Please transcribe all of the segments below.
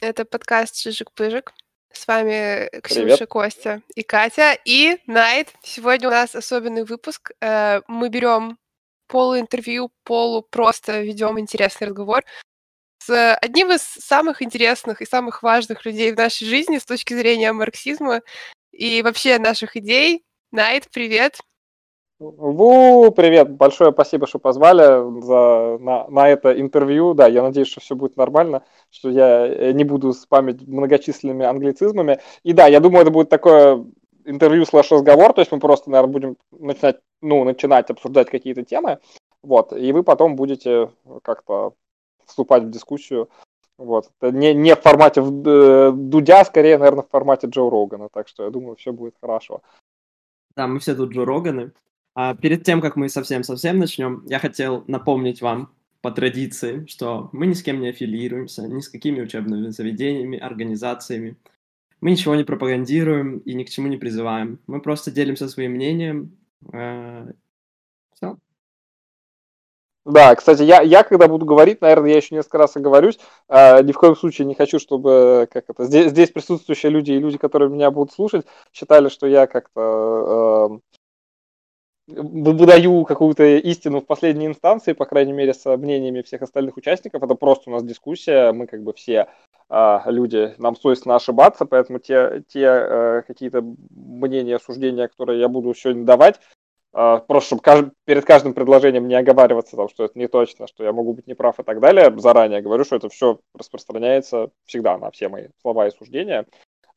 Это подкаст «Чижик-пыжик». С вами Ксюша, привет. Костя и Катя. И Найт. Сегодня у нас особенный выпуск. Э, мы берем полуинтервью, полу просто ведем интересный разговор с одним из самых интересных и самых важных людей в нашей жизни с точки зрения марксизма и вообще наших идей. Найт, привет! Ву, привет, большое спасибо, что позвали за, на, на это интервью. Да, я надеюсь, что все будет нормально, что я э, не буду спамить многочисленными англицизмами. И да, я думаю, это будет такое интервью слэш разговор, то есть мы просто, наверное, будем начинать, ну, начинать обсуждать какие-то темы, вот, и вы потом будете как-то вступать в дискуссию. Вот. Не, не в формате э, Дудя, скорее, наверное, в формате Джо Рогана. Так что я думаю, все будет хорошо. Да, мы все тут Джо Роганы. А перед тем, как мы совсем-совсем начнем, я хотел напомнить вам по традиции, что мы ни с кем не аффилируемся, ни с какими учебными заведениями, организациями. Мы ничего не пропагандируем и ни к чему не призываем. Мы просто делимся своим мнением. Э, Все. Да, кстати, я, я когда буду говорить, наверное, я еще несколько раз оговорюсь, э, ни в коем случае не хочу, чтобы как это, здесь, здесь присутствующие люди и люди, которые меня будут слушать, считали, что я как-то э, выдаю какую-то истину в последней инстанции, по крайней мере, с мнениями всех остальных участников. Это просто у нас дискуссия, мы как бы все э, люди, нам свойственно ошибаться, поэтому те, те э, какие-то мнения, суждения, которые я буду сегодня давать, э, просто чтобы кажд... перед каждым предложением не оговариваться, там, что это не точно, что я могу быть неправ и так далее, заранее говорю, что это все распространяется всегда на все мои слова и суждения.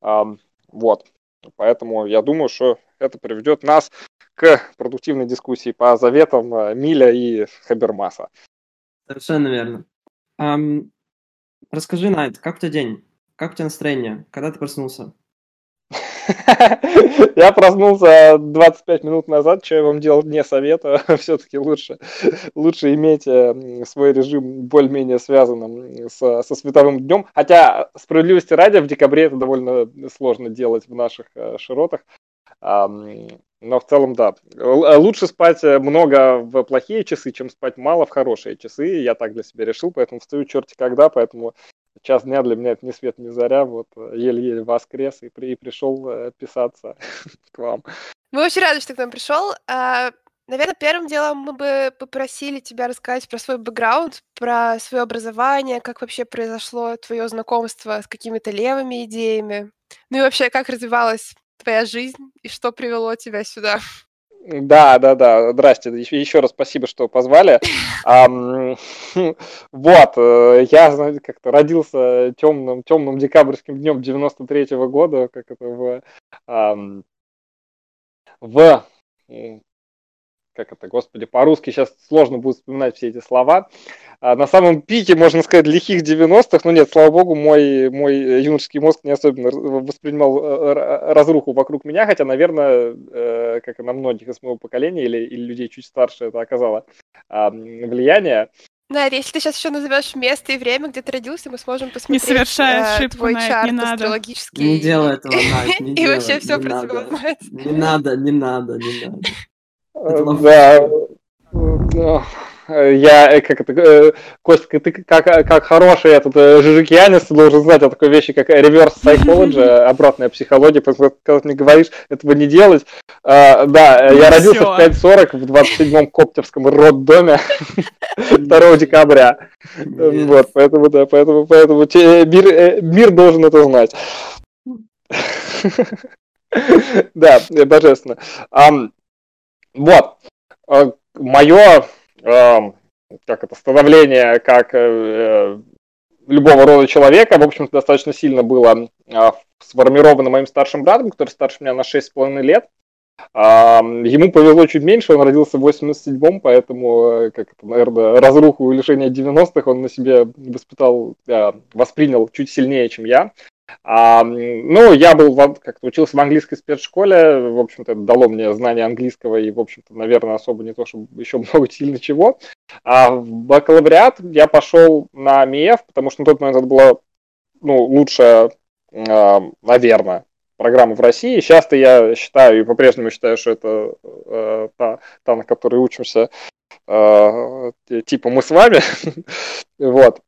Э, вот. Поэтому я думаю, что это приведет нас к продуктивной дискуссии по заветам э, Миля и Хабермаса. Совершенно верно. Um, расскажи, Найт, как у тебя день? Как у тебя настроение? Когда ты проснулся? Я проснулся 25 минут назад, что я вам делать не советую. Все-таки лучше, лучше иметь э, свой режим более-менее связанным со, со световым днем. Хотя, справедливости ради, в декабре это довольно сложно делать в наших э, широтах. Но в целом, да. Лучше спать э, много в плохие часы, чем спать мало в хорошие часы. Я так для себя решил, поэтому встаю черти когда, поэтому час дня для меня это ни свет, ни заря. Вот э, еле-еле воскрес и, при, и пришел э, писаться к вам. Мы очень рады, что к нам пришел. А, наверное, первым делом мы бы попросили тебя рассказать про свой бэкграунд, про свое образование, как вообще произошло твое знакомство с какими-то левыми идеями. Ну и вообще, как развивалась твоя жизнь и что привело тебя сюда? Да, да, да. Здрасте. Еще раз спасибо, что позвали. Вот, э, я, знаете, как-то родился темным, темным декабрьским днем 93-го года, как это в, в как это, господи, по-русски сейчас сложно будет вспоминать все эти слова. А на самом пике, можно сказать, лихих 90-х, ну нет, слава богу, мой, мой юношеский мозг не особенно воспринимал э, разруху вокруг меня, хотя, наверное, э, как и на многих из моего поколения или, или людей чуть старше, это оказало влияние. Да, если ты сейчас еще назовешь место и время, где ты родился, мы сможем посмотреть не совершай э, ошибку, твой Найт, чарт не надо. астрологический. Не делай этого, не И вообще все про тебя узнать. Не надо, не надо, не надо. Да. Я, э, как это, э, Костя, ты как, как хороший этот э, Жижикьянец, ты должен знать о такой вещи, как reverse psychology, обратная психология, потому что, когда ты мне говоришь этого не делать, а, да, ну, я родился в 5.40 в 27-м Коптевском роддоме 2 декабря. Вот, поэтому, да, поэтому, поэтому мир, мир должен это знать. Да, божественно. Вот. Э, Мое, эм, как это, становление как э, любого рода человека, в общем-то, достаточно сильно было э, сформировано моим старшим братом, который старше меня на 6,5 лет. Ему повезло чуть меньше, он родился в 87-м, поэтому, как это, наверное, разруху и лишение 90-х он на себе воспитал, воспринял чуть сильнее, чем я. А, ну, я был, как-то учился в английской спецшколе, в общем-то, это дало мне знание английского и, в общем-то, наверное, особо не то, чтобы еще много сильно чего. А в бакалавриат я пошел на МИЭФ, потому что на тот момент это была, ну, лучшая, а, наверное, программа в России. Сейчас-то я считаю и по-прежнему считаю, что это э, та, та, на которой учимся, э, типа мы с вами. вот.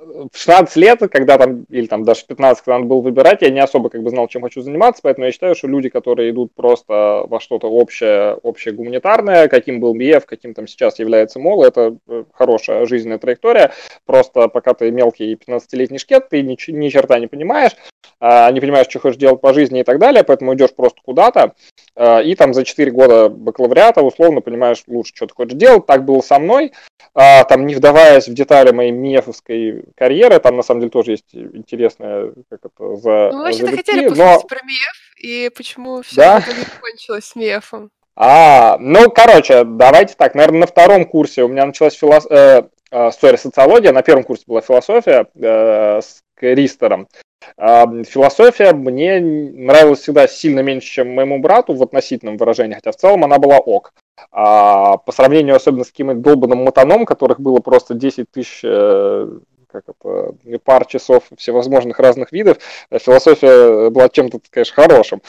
В 16 лет, когда там, или там даже в 15, когда надо было выбирать, я не особо как бы знал, чем хочу заниматься, поэтому я считаю, что люди, которые идут просто во что-то общее, общее гуманитарное, каким был МИЭФ, каким там сейчас является МОЛ, это э, хорошая жизненная траектория, просто пока ты мелкий 15-летний шкет, ты ни, ни черта не понимаешь, не понимаешь, что хочешь делать по жизни и так далее, поэтому идешь просто куда-то, а, и там за 4 года бакалавриата условно понимаешь лучше, что ты хочешь делать, так было со мной, а, там не вдаваясь в детали моей МИЭФовской карьеры, там на самом деле тоже есть интересная, как это, за... Ну, вообще-то хотели но... про МИЭФ, и почему все да? кончилось с МИЭФом. А, ну, короче, давайте так, наверное, на втором курсе у меня началась филос... э, э, sorry, социология, на первом курсе была философия э, с Ристером. Философия мне нравилась всегда сильно меньше, чем моему брату в относительном выражении, хотя в целом она была ок. А по сравнению особенно с каким-то долбанным мотаном, которых было просто 10 тысяч э, как это, пар часов всевозможных разных видов, э, философия была чем-то, конечно, хорошим.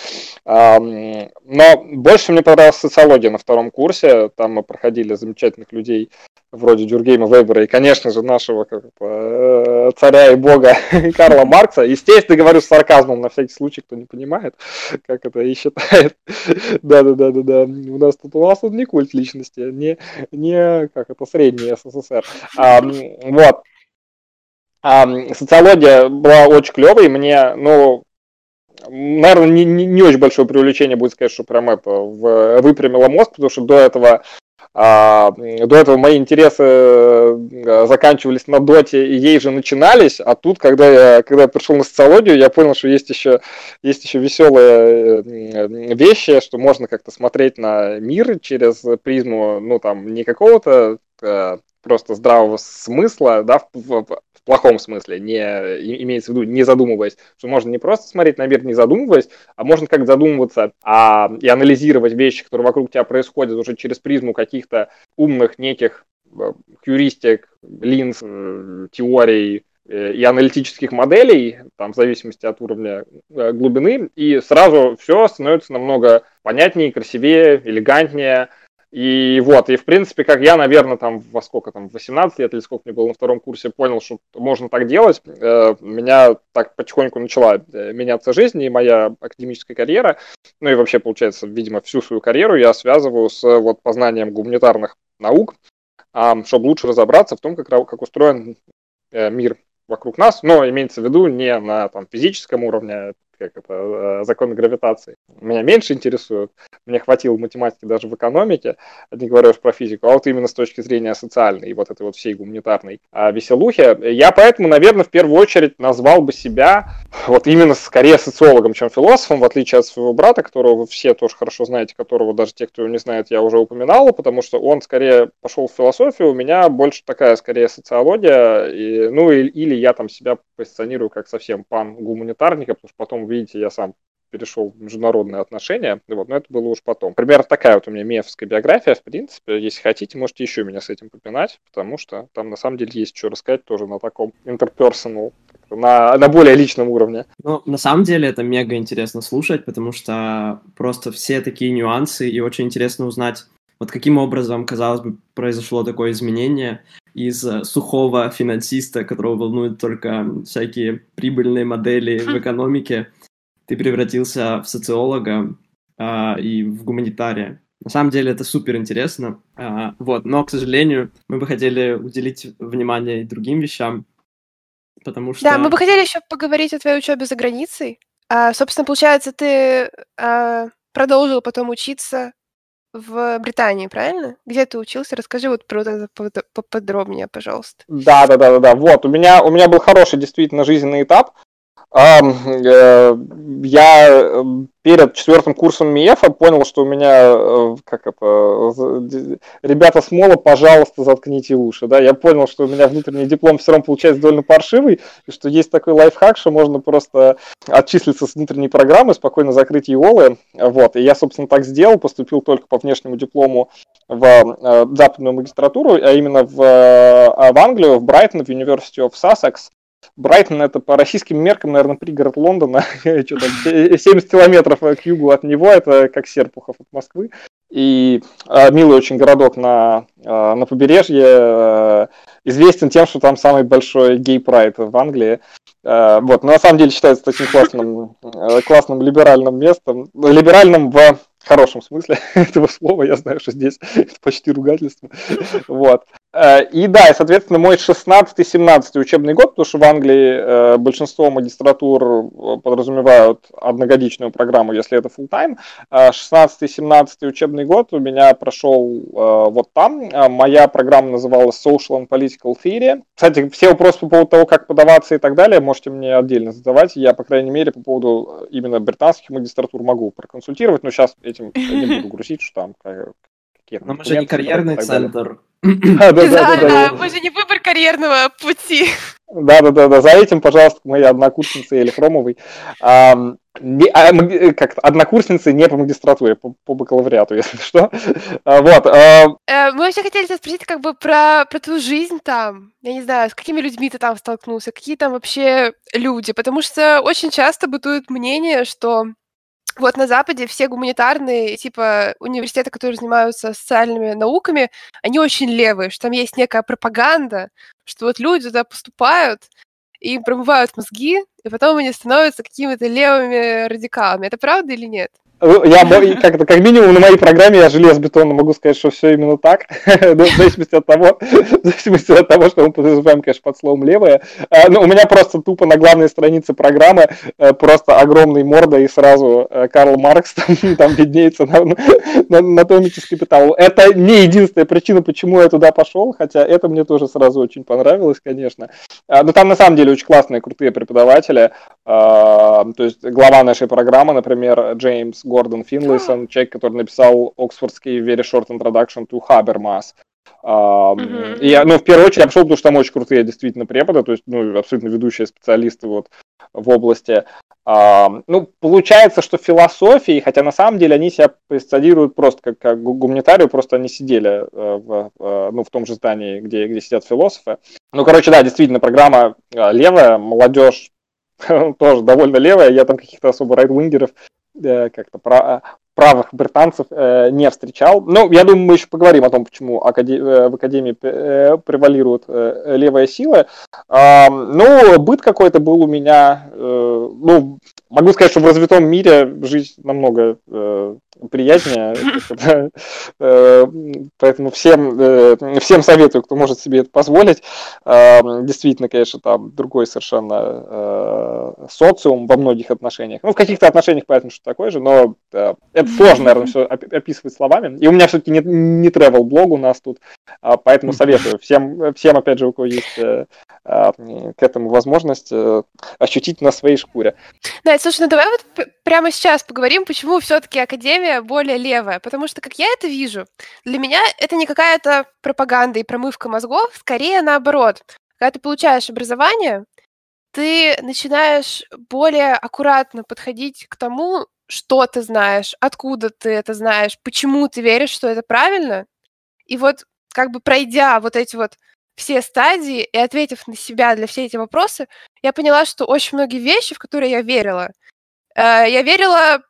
Но больше мне понравилась социология на втором курсе, там мы проходили замечательных людей вроде Дюргейма Вебера и, конечно же, нашего как бы, э, царя и бога Карла Маркса. Естественно, говорю с сарказмом, на всякий случай, кто не понимает, как это и считает. Да-да-да-да-да. У нас тут у нас тут не культ личности, не, не как это, средний СССР. А, вот. А, социология была очень клевой, мне, ну, наверное, не, не, не очень большое привлечение будет сказать, что прям это в, выпрямило мозг, потому что до этого а, до этого мои интересы э, заканчивались на доте и ей же начинались, а тут, когда я, когда я пришел на социологию, я понял, что есть еще, есть еще веселые вещи, что можно как-то смотреть на мир через призму, ну там, не какого-то э, просто здравого смысла, да, в, в, в плохом смысле, не имеется в виду, не задумываясь, что можно не просто смотреть на мир, не задумываясь, а можно как задумываться а, и анализировать вещи, которые вокруг тебя происходят уже через призму каких-то умных неких э, хьюристик, линз, э, теорий, э, и аналитических моделей, там, в зависимости от уровня глубины, и сразу все становится намного понятнее, красивее, элегантнее, и вот, и в принципе, как я, наверное, там во сколько там, 18 лет или сколько мне было на втором курсе, понял, что можно так делать, э, меня так потихоньку начала э, меняться жизнь и моя академическая карьера, ну и вообще, получается, видимо, всю свою карьеру я связываю с вот познанием гуманитарных наук, э, чтобы лучше разобраться в том, как, как устроен э, мир вокруг нас, но имеется в виду не на там, физическом уровне, как это, э, законы гравитации. Меня меньше интересуют. Мне хватило математики даже в экономике, не говоря уж про физику, а вот именно с точки зрения социальной и вот этой вот всей гуманитарной а, веселухи. Я поэтому, наверное, в первую очередь назвал бы себя вот именно скорее социологом, чем философом, в отличие от своего брата, которого вы все тоже хорошо знаете, которого даже те, кто его не знает, я уже упоминал, потому что он скорее пошел в философию, у меня больше такая скорее социология, и, ну или, или я там себя позиционирую как совсем пан-гуманитарника, потому что потом видите, я сам перешел в международные отношения, вот, но это было уж потом. Примерно такая вот у меня мефовская биография, в принципе, если хотите, можете еще меня с этим попинать, потому что там на самом деле есть что рассказать тоже на таком interpersonal, на, на более личном уровне. Ну, на самом деле это мега интересно слушать, потому что просто все такие нюансы, и очень интересно узнать, вот каким образом, казалось бы, произошло такое изменение из сухого финансиста, которого волнуют только всякие прибыльные модели в экономике, ты превратился в социолога а, и в гуманитария. На самом деле это супер интересно. А, вот, но, к сожалению, мы бы хотели уделить внимание и другим вещам, потому что... Да, мы бы хотели еще поговорить о твоей учебе за границей. А, собственно, получается, ты а, продолжил потом учиться в Британии, правильно? Где ты учился? Расскажи вот про это поподробнее, пожалуйста. Да, да, да, да, да. Вот, у меня, у меня был хороший действительно жизненный этап. Э, я э, перед четвертым курсом МИЭФа понял, что у меня, э, как это, ребята с МОЛа, пожалуйста, заткните уши, да, я понял, что у меня внутренний диплом все равно получается довольно паршивый, и что есть такой лайфхак, что можно просто отчислиться с внутренней программы, спокойно закрыть ЕОЛы, вот, и я, собственно, так сделал, поступил только по внешнему диплому в западную магистратуру, а именно в, в Англию, в Брайтон, в University of Sussex, Брайтон это по российским меркам, наверное, пригород Лондона, что там, 70 километров к югу от него, это как Серпухов от Москвы. И э, милый очень городок на, э, на побережье, э, известен тем, что там самый большой гей-прайд в Англии. Э, вот, но на самом деле считается таким классным, э, классным либеральным местом. Либеральным в хорошем смысле этого слова. Я знаю, что здесь это почти ругательство. Вот. Э, и да, и, соответственно, мой 16-17 учебный год, потому что в Англии э, большинство магистратур э, подразумевают одногодичную программу, если это full time. 16-17 учебный год у меня прошел вот там. Моя программа называлась Social and Political Theory. Кстати, все вопросы по поводу того, как подаваться и так далее, можете мне отдельно задавать. Я, по крайней мере, по поводу именно британских магистратур могу проконсультировать, но сейчас этим не буду грузить, что там какие Но мы же не карьерный центр. Да, да, да. Мы же не выбор карьерного пути. Да, да, да, да. За этим, пожалуйста, мои однокурсницы или Хромовой. А, как однокурсницы не по магистратуре, по, по бакалавриату, если что. А, вот. А... Э, мы вообще хотели тебя спросить как бы про, про твою жизнь там. Я не знаю, с какими людьми ты там столкнулся, какие там вообще люди. Потому что очень часто бытует мнение, что вот на Западе все гуманитарные, типа, университеты, которые занимаются социальными науками, они очень левые, что там есть некая пропаганда, что вот люди туда поступают, и промывают мозги, и потом они становятся какими-то левыми радикалами. Это правда или нет? Ну, я как, как минимум на моей программе я железобетонно могу сказать, что все именно так. Ну, в зависимости от того, в зависимости от того, что мы подразумеваем, конечно, под словом левое. А, ну, у меня просто тупо на главной странице программы э, просто огромный морда и сразу э, Карл Маркс там, там виднеется на, на, на томике с капиталом. Это не единственная причина, почему я туда пошел, хотя это мне тоже сразу очень понравилось, конечно. А, но там на самом деле очень классные, крутые преподаватели. А, то есть глава нашей программы, например, Джеймс Гордон Финлейсон, человек, который написал Оксфордский Very Short Introduction to Habermas. Mm-hmm. Я, ну, в первую очередь, я пошел, потому что там очень крутые действительно преподы, то есть, ну, абсолютно ведущие специалисты вот в области. Uh, ну, получается, что философии, хотя на самом деле они себя позиционируют просто как, как гуманитарию, просто они сидели uh, в, uh, ну, в том же здании, где, где сидят философы. Ну, короче, да, действительно, программа левая, молодежь тоже довольно левая, я там каких-то особо райдвингеров Э, как-то про, правых британцев э, не встречал. Ну, я думаю, мы еще поговорим о том, почему. Э, в Академии э, превалирует э, левая сила. Э, ну, быт какой-то был у меня, э, ну, могу сказать, что в развитом мире жизнь намного э, приятнее. Э, поэтому всем, э, всем советую, кто может себе это позволить. Э, действительно, конечно, там другой совершенно социум во многих отношениях. Ну, в каких-то отношениях, понятно, что такой же, но это сложно, наверное, все описывать словами. И у меня все-таки не, не travel блог у нас тут, а, поэтому советую всем, всем, опять же, у кого есть а, к этому возможность ощутить на своей шкуре. Да, слушай, ну давай вот прямо сейчас поговорим, почему все-таки Академия более левая. Потому что, как я это вижу, для меня это не какая-то пропаганда и промывка мозгов, скорее наоборот. Когда ты получаешь образование, ты начинаешь более аккуратно подходить к тому, что ты знаешь, откуда ты это знаешь, почему ты веришь, что это правильно. И вот как бы пройдя вот эти вот все стадии и ответив на себя для все эти вопросы, я поняла, что очень многие вещи, в которые я верила, э, я верила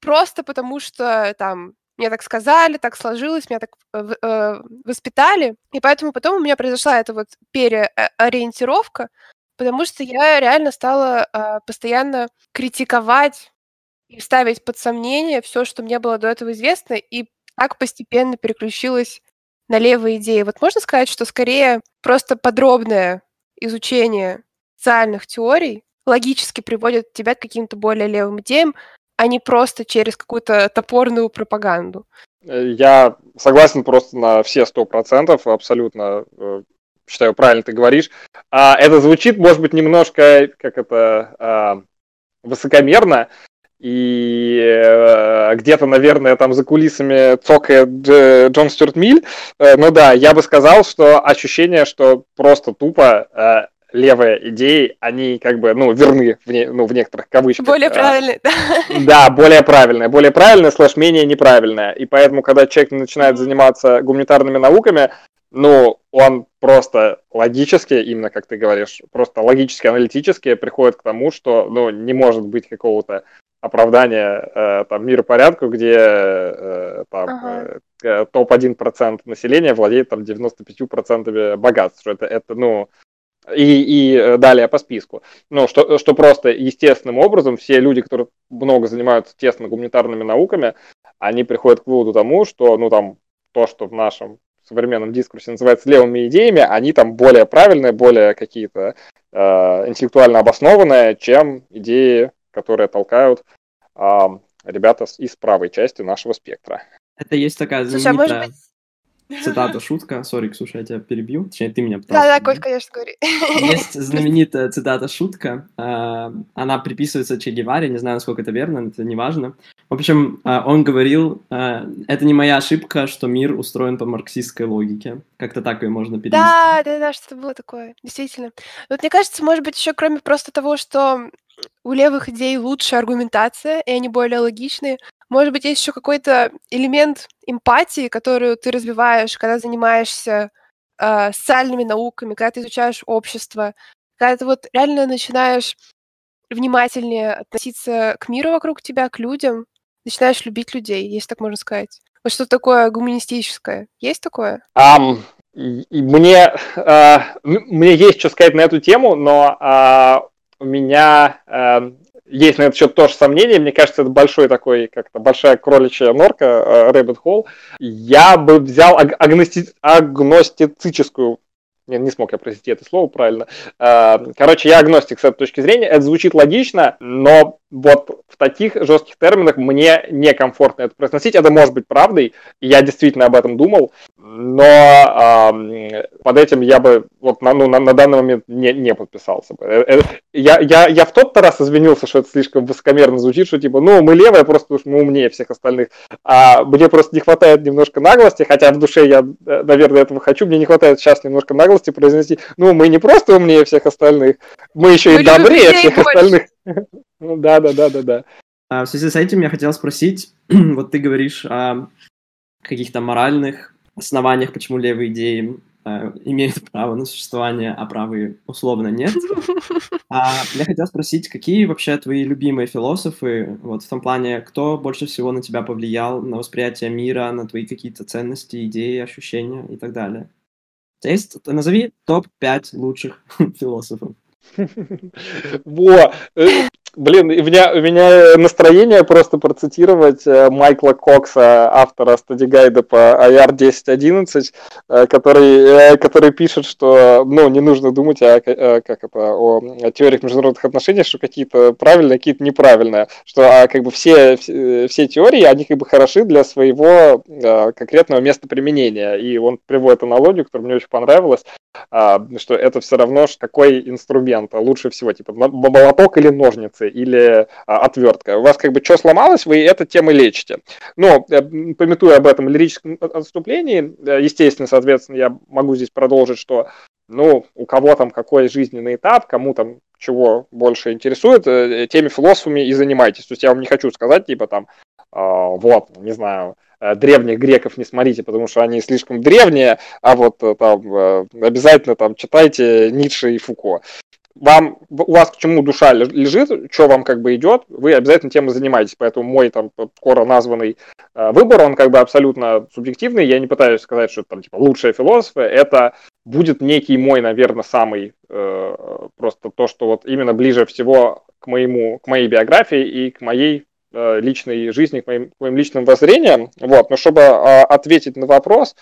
просто потому, что там мне так сказали, так сложилось, меня так э, э, воспитали, и поэтому потом у меня произошла эта вот переориентировка, потому что я реально стала э, постоянно критиковать и ставить под сомнение все, что мне было до этого известно, и так постепенно переключилась на левые идеи. Вот можно сказать, что скорее просто подробное изучение социальных теорий логически приводит тебя к каким-то более левым идеям, а не просто через какую-то топорную пропаганду. Я согласен просто на все сто процентов, абсолютно э, считаю, правильно ты говоришь. А, это звучит, может быть, немножко, как это, а, высокомерно, и э, где-то, наверное, там за кулисами цокает Джон Стюарт Миль. Э, ну да, я бы сказал, что ощущение, что просто тупо э, левые идеи, они как бы, ну, верны в, не, ну, в некоторых кавычках. Более правильные, да. Да, более правильные. Более правильные, слэш менее неправильные. И поэтому, когда человек начинает заниматься гуманитарными науками, ну, он просто логически, именно как ты говоришь, просто логически, аналитически приходит к тому, что, ну, не может быть какого-то оправдание э, там, миропорядку, где э, там, ага. э, топ-1% населения владеет там 95% богатств. Это, это, ну, и, и далее по списку. Ну, что, что просто естественным образом все люди, которые много занимаются тесно гуманитарными науками, они приходят к выводу тому, что, ну, там, то, что в нашем современном дискурсе называется левыми идеями, они там более правильные, более какие-то э, интеллектуально обоснованные, чем идеи, которые толкают э, ребята из правой части нашего спектра. Это есть такая знаменитая... Слушай, а может быть, Цитата, шутка. Сори, Ксюша, я тебя перебью. Точнее, ты меня пытался. Да, да, Коль, конечно, говори. Есть знаменитая цитата, шутка. А, она приписывается Че Геваре, не знаю, насколько это верно, это не важно. В общем, а, он говорил, а, это не моя ошибка, что мир устроен по марксистской логике. Как-то так ее можно перевести. Да, да, да, что-то было такое, действительно. Вот мне кажется, может быть, еще кроме просто того, что у левых идей лучше аргументация, и они более логичные, может быть, есть еще какой-то элемент эмпатии, которую ты развиваешь, когда занимаешься э, социальными науками, когда ты изучаешь общество, когда ты вот реально начинаешь внимательнее относиться к миру вокруг тебя, к людям, начинаешь любить людей, если так можно сказать. Вот что такое гуманистическое? Есть такое? Um, мне, uh, мне есть что сказать на эту тему, но uh, у меня uh, есть на этот счет тоже сомнения. Мне кажется, это большой такой, как-то большая кроличья норка, э, Rabbit Hole. Я бы взял агности... агностицическую не, не смог я произнести это слово правильно. Э, короче, я агностик с этой точки зрения. Это звучит логично, но вот в таких жестких терминах мне некомфортно это произносить. Это может быть правдой, я действительно об этом думал, но э, под этим я бы вот на, ну, на, на данный момент не, не подписался бы. Э, э, я, я, я в тот раз извинился, что это слишком высокомерно звучит, что типа, ну, мы левые, просто потому что мы умнее всех остальных. А мне просто не хватает немножко наглости, хотя в душе я, э, наверное, этого хочу, мне не хватает сейчас немножко наглости произнести, ну, мы не просто умнее всех остальных, мы еще мы и добрее всех больше. остальных. Ну да, да, да, да, да. А в связи с этим я хотел спросить, вот ты говоришь о каких-то моральных основаниях, почему левые идеи э, имеют право на существование, а правые условно нет. А я хотел спросить, какие вообще твои любимые философы, вот в том плане, кто больше всего на тебя повлиял, на восприятие мира, на твои какие-то ценности, идеи, ощущения и так далее? есть, назови топ-5 лучших философов. Во, э, блин, у меня, у меня настроение просто процитировать э, Майкла Кокса, автора стадигайда по IR 10.11, э, который, который пишет, что ну, не нужно думать о, как это, о, о теориях международных отношений, что какие-то правильные, какие-то неправильные, что а, как бы все, все теории, они как бы хороши для своего конкретного места применения. И он приводит аналогию, которая мне очень понравилась, а, что это все равно какой инструмент лучше всего, типа молоток или ножницы, или а, отвертка. У вас как бы что сломалось, вы эту тему лечите. Но, э, пометуя об этом лирическом отступлении, э, естественно, соответственно, я могу здесь продолжить, что ну, у кого там какой жизненный этап, кому там чего больше интересует, э, теми философами и занимайтесь. То есть я вам не хочу сказать, типа там, а, вот, не знаю, Э, древних греков не смотрите, потому что они слишком древние, а вот э, там э, обязательно там читайте Ницше и Фуко. Вам, у вас к чему душа лежит, что вам как бы идет, вы обязательно тем и занимаетесь. Поэтому мой там скоро названный выбор, он как бы абсолютно субъективный. Я не пытаюсь сказать, что там типа лучшие философы. Это будет некий мой, наверное, самый э, просто то, что вот именно ближе всего к моему, к моей биографии и к моей Э, личной жизни, к моим, к моим личным воззрениям. Вот. Но чтобы а, ответить на вопрос,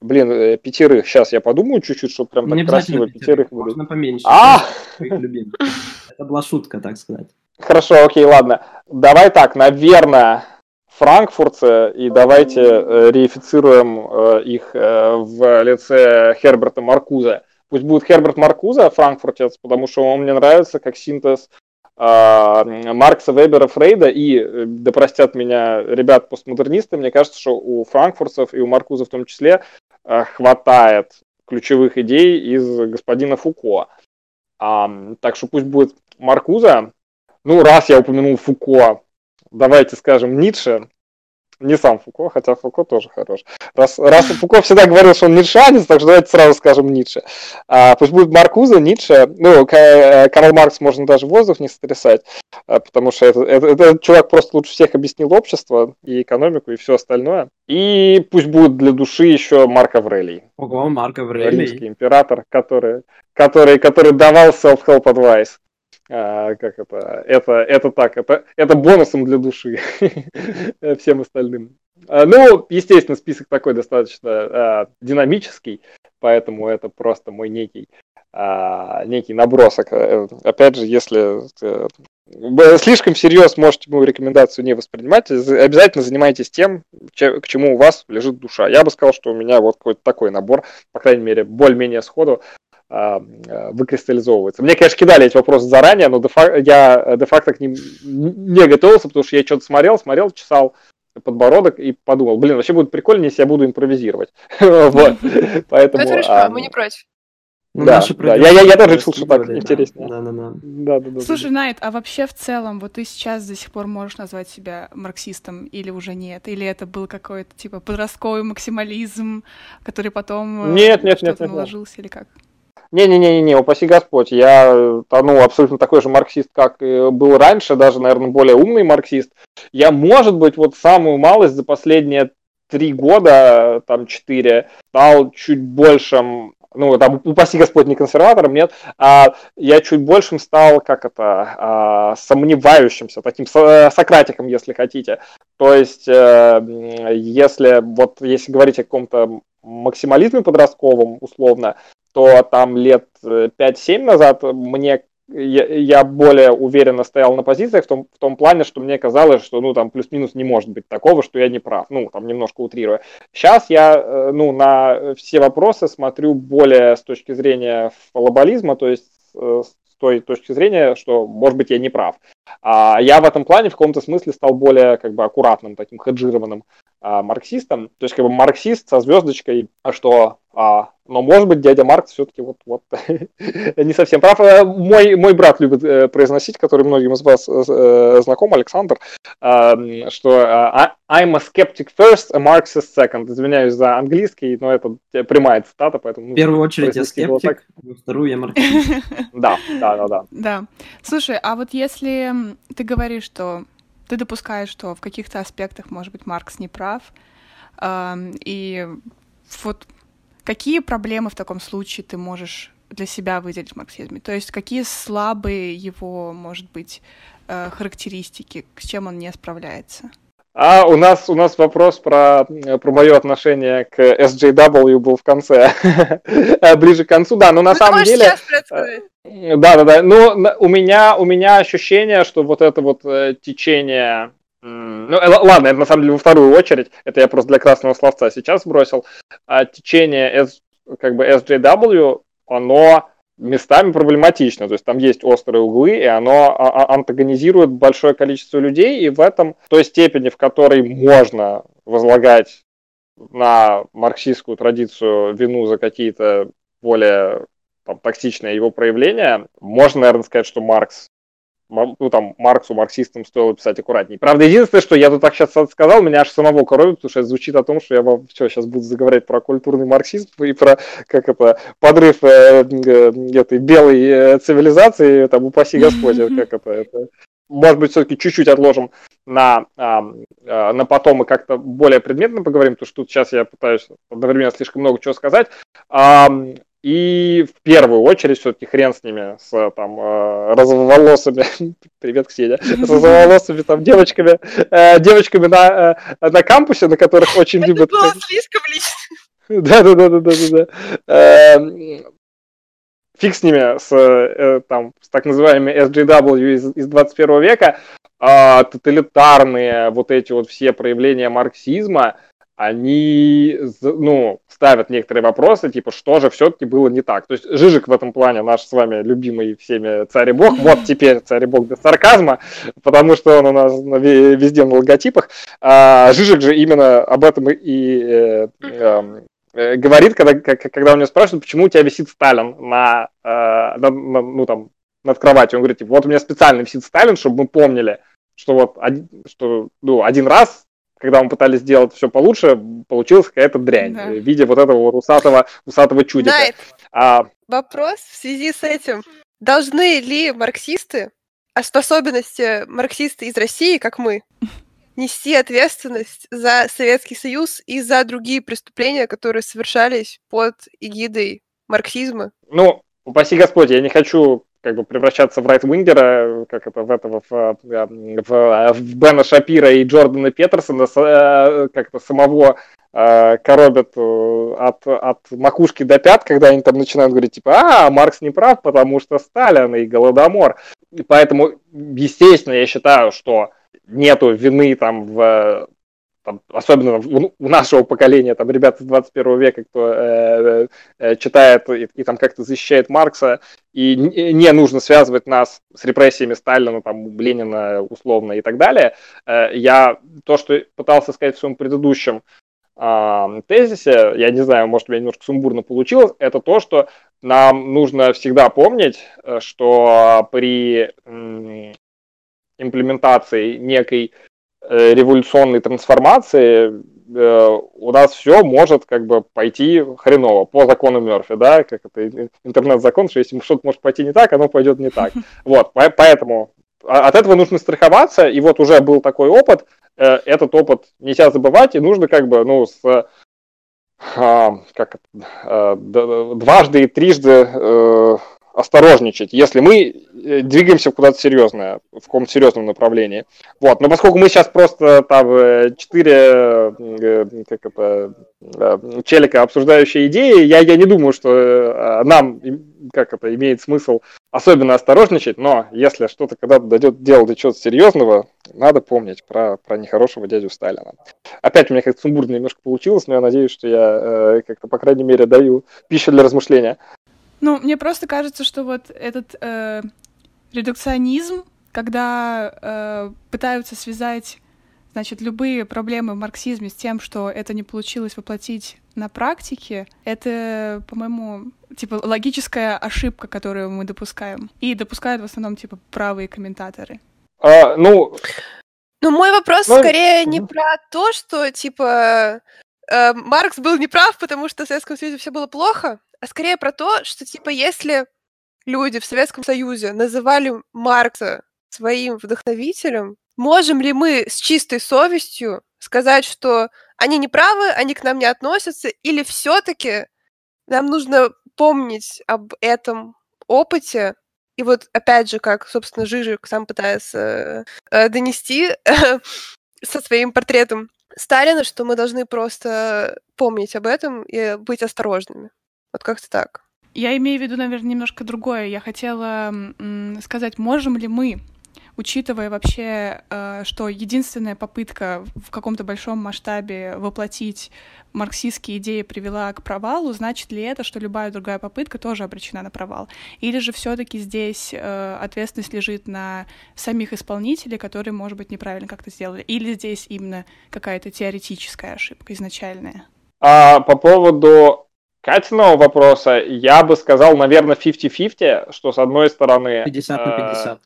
блин, э, пятерых, сейчас я подумаю чуть-чуть, чтобы прям так красиво пятерых, выдать. Можно поменьше. А! Это была шутка, так сказать. Хорошо, окей, ладно. Давай так, наверное, франкфуртцы, и давайте э, реифицируем их в лице Херберта Маркуза. Пусть будет Херберт Маркуза, франкфуртец, потому что он мне нравится как синтез а, Маркса, Вебера, Фрейда и, э, да простят меня ребят-постмодернисты, мне кажется, что у франкфуртцев и у Маркуза в том числе э, хватает ключевых идей из господина Фуко. А, так что пусть будет Маркуза. Ну, раз я упомянул Фуко, давайте скажем Ницше. Не сам Фуко, хотя Фуко тоже хорош. Раз, раз Фуко всегда говорил, что он ницшанец, так что давайте сразу скажем Ницше. А, пусть будет Маркуза, Ницше. Ну, э, Карл Маркс можно даже воздух не сотрясать, а, потому что это, это, этот чувак просто лучше всех объяснил общество и экономику и все остальное. И пусть будет для души еще Марк Аврелий. Ого, Марк Аврелий. Римский император, который, который, который давал self-help advice. А, как это, это, это так, это, это бонусом для души всем остальным. А, ну, естественно, список такой достаточно а, динамический, поэтому это просто мой некий, а, некий набросок. Э, опять же, если э, слишком всерьез можете мою рекомендацию не воспринимать, обязательно занимайтесь тем, к чему у вас лежит душа. Я бы сказал, что у меня вот какой-то такой набор, по крайней мере, более-менее сходу выкристаллизовывается. Мне, конечно, кидали эти вопросы заранее, но я де-факто к ним не готовился, потому что я что-то смотрел, смотрел, чесал подбородок и подумал, блин, вообще будет прикольно, если я буду импровизировать. Вот, поэтому... Это хорошо, мы не против. Ну, да, да. Я, я, я тоже решил, что так интереснее. Да, да, да. да, да, да Слушай, Найт, а вообще в целом, вот ты сейчас до сих пор можешь назвать себя марксистом или уже нет? Или это был какой-то типа подростковый максимализм, который потом нет, нет, нет, нет, наложился или как? Не-не-не-не, упаси Господь, я ну, абсолютно такой же марксист, как был раньше, даже, наверное, более умный марксист. Я, может быть, вот самую малость за последние три года, там, четыре, стал чуть большим ну, там, упаси Господь, не консерватором, нет, а я чуть большим стал, как это, а, сомневающимся, таким сократиком, если хотите. То есть, э, если, вот, если говорить о каком-то максимализме подростковом, условно, то там лет 5-7 э, назад мне я, я более уверенно стоял на позициях в том, в том плане, что мне казалось, что ну там плюс-минус не может быть такого, что я не прав. Ну, там немножко утрируя. Сейчас я э, ну, на все вопросы смотрю более с точки зрения фалаболизма, то есть э, с той точки зрения, что, может быть, я не прав. А я в этом плане в каком-то смысле стал более как бы аккуратным, таким хеджированным а, марксистом. То есть как бы марксист со звездочкой, а что а, но, может быть, дядя Маркс все-таки вот, вот не совсем прав. Э, мой, мой брат любит э, произносить, который многим из вас э, знаком, Александр, э, что э, I'm a skeptic first, a Marxist second. Извиняюсь за английский, но это прямая цитата, поэтому... В первую очередь я скептик, во вторую я марксист. Да, да, да, да. Да. Слушай, а вот если ты говоришь, что ты допускаешь, что в каких-то аспектах, может быть, Маркс не прав, и вот Какие проблемы в таком случае ты можешь для себя выделить в марксизме? То есть какие слабые его, может быть, э, характеристики, с чем он не справляется? А у нас у нас вопрос про, про мое отношение к SJW был в конце, ближе к концу, да, но на ну, самом деле... Э, да, да, да. Ну, у меня, у меня ощущение, что вот это вот э, течение ну, э, ладно, это на самом деле во вторую очередь, это я просто для красного словца сейчас бросил. А течение S, как бы SJW, оно местами проблематично, то есть там есть острые углы, и оно а, а, антагонизирует большое количество людей, и в этом, в той степени, в которой можно возлагать на марксистскую традицию вину за какие-то более там, токсичные его проявления, можно, наверное, сказать, что Маркс ну, там, Марксу, марксистам стоило писать аккуратнее. Правда, единственное, что я тут так сейчас сказал, меня аж самого коровит, потому что это звучит о том, что я вам все, сейчас буду заговорять про культурный марксизм и про, как это, подрыв э, э, этой белой э, цивилизации, там, упаси Господь, как это, это может быть, все-таки чуть-чуть отложим на, а, на потом и как-то более предметно поговорим, потому что тут сейчас я пытаюсь одновременно слишком много чего сказать. И в первую очередь все-таки хрен с ними, с там э, розоволосыми, привет, Ксения, с розоволосыми там девочками, э, девочками на, э, на кампусе, на которых очень любят... Это было слишком лично. Да-да-да-да-да-да. Эм, фиг с ними, с, там, с так называемыми SJW из, из 21 века, а тоталитарные вот эти вот все проявления марксизма, они, ну, ставят некоторые вопросы, типа, что же все-таки было не так. То есть Жижик в этом плане наш с вами любимый всеми царь и бог, вот теперь царь и бог без сарказма, потому что он у нас везде на логотипах. А Жижик же именно об этом и э, э, э, говорит, когда, когда у него спрашивают, почему у тебя висит Сталин на, э, на, на ну, там, над кроватью. Он говорит, типа, вот у меня специально висит Сталин, чтобы мы помнили, что вот один, что, ну, один раз когда мы пытались сделать все получше, получилась какая-то дрянь да. в виде вот этого вот усатого, усатого чудика. Найт, а... вопрос в связи с этим. Должны ли марксисты, а способности марксисты из России, как мы, нести ответственность за Советский Союз и за другие преступления, которые совершались под эгидой марксизма? Ну, упаси Господь, я не хочу как бы превращаться в райтвингера, как это в этого, в, э, в, в Бена Шапира и Джордана Петерсона, э, как это самого э, коробят от, от макушки до пят, когда они там начинают говорить, типа, а, Маркс не прав, потому что Сталин и Голодомор. И поэтому, естественно, я считаю, что нету вины там в там, особенно у нашего поколения, там, ребята из 21 века, кто э, э, читает и, и там как-то защищает Маркса, и не нужно связывать нас с репрессиями Сталина, там, Ленина, условно, и так далее. Э, я то, что пытался сказать в своем предыдущем э, тезисе, я не знаю, может, у меня немножко сумбурно получилось, это то, что нам нужно всегда помнить, э, что при имплементации некой э, революционной трансформации э, у нас все может как бы пойти хреново по закону Мерфи, да, как это интернет-закон, что если что-то может пойти не так, оно пойдет не так. Вот, поэтому от этого нужно страховаться, и вот уже был такой опыт, э, этот опыт нельзя забывать, и нужно как бы, ну, с а, как дважды и трижды осторожничать, если мы э, двигаемся куда-то серьезное, в каком-то серьезном направлении. Вот. Но поскольку мы сейчас просто там э, четыре э, как это, челика, обсуждающие идеи, я, я не думаю, что нам как это имеет смысл особенно осторожничать, но если что-то когда-то дойдет дело до чего-то серьезного, надо помнить про, про нехорошего дядю Сталина. Опять у меня как-то сумбурно немножко получилось, но я надеюсь, что я э, как-то, по крайней мере, даю пищу для размышления. Ну, мне просто кажется, что вот этот э, редукционизм, когда э, пытаются связать, значит, любые проблемы в марксизме с тем, что это не получилось воплотить на практике, это, по-моему, типа логическая ошибка, которую мы допускаем. И допускают в основном, типа, правые комментаторы. А, ну... Ну, мой вопрос ну... скорее не про то, что, типа, э, Маркс был неправ, потому что в Советском Союзе все было плохо, а скорее про то, что, типа, если люди в Советском Союзе называли Маркса своим вдохновителем, можем ли мы с чистой совестью сказать, что они не правы, они к нам не относятся, или все-таки нам нужно помнить об этом опыте, и вот опять же, как, собственно, Жижик сам пытается э, донести со своим портретом Сталина, что мы должны просто помнить об этом и быть осторожными. Вот как-то так. Я имею в виду, наверное, немножко другое. Я хотела сказать, можем ли мы учитывая вообще, э, что единственная попытка в каком-то большом масштабе воплотить марксистские идеи привела к провалу, значит ли это, что любая другая попытка тоже обречена на провал? Или же все-таки здесь э, ответственность лежит на самих исполнителей, которые, может быть, неправильно как-то сделали? Или здесь именно какая-то теоретическая ошибка изначальная? А по поводу Катиного вопроса я бы сказал, наверное, 50-50, что с одной стороны... 50 на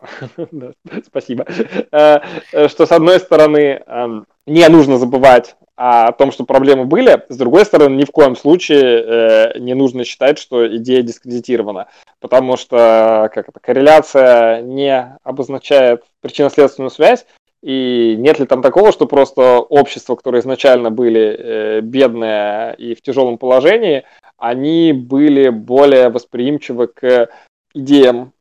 50. Спасибо. Э, э, что с одной стороны эм, не нужно забывать о том, что проблемы были, с другой стороны, ни в коем случае э, не нужно считать, что идея дискредитирована, потому что как это, корреляция не обозначает причинно-следственную связь, и нет ли там такого, что просто общества, которые изначально были э, бедные и в тяжелом положении, они были более восприимчивы к идеям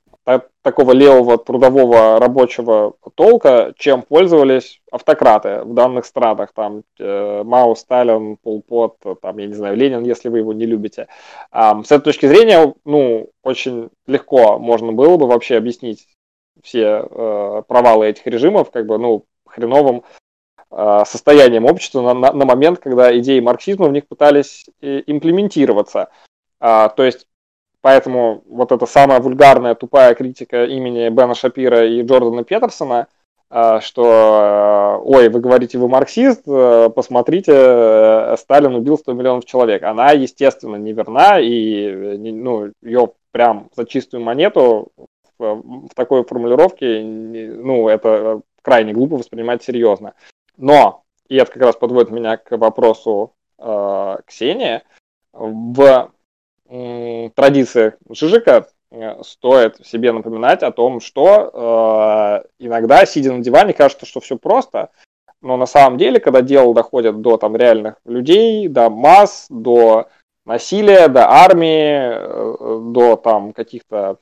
такого левого трудового рабочего толка, чем пользовались автократы в данных странах, там э, Мао, Сталин, Пол Пот, там, я не знаю, Ленин, если вы его не любите. Э, с этой точки зрения, ну, очень легко можно было бы вообще объяснить все э, провалы этих режимов, как бы, ну, хреновым э, состоянием общества на, на, на момент, когда идеи марксизма в них пытались э, имплементироваться. А, то есть, поэтому вот эта самая вульгарная, тупая критика имени Бена Шапира и Джордана Петерсона, э, что, э, ой, вы говорите, вы марксист, э, посмотрите, э, Сталин убил 100 миллионов человек. Она, естественно, неверна, и ну, ее прям за чистую монету в такой формулировке, ну, это крайне глупо воспринимать серьезно. Но и это как раз подводит меня к вопросу э, Ксении, в э, традициях Жижика э, стоит себе напоминать о том, что э, иногда, сидя на диване, кажется, что все просто, но на самом деле, когда дело доходит до там реальных людей, до масс, до насилия, до армии, э, до там каких-то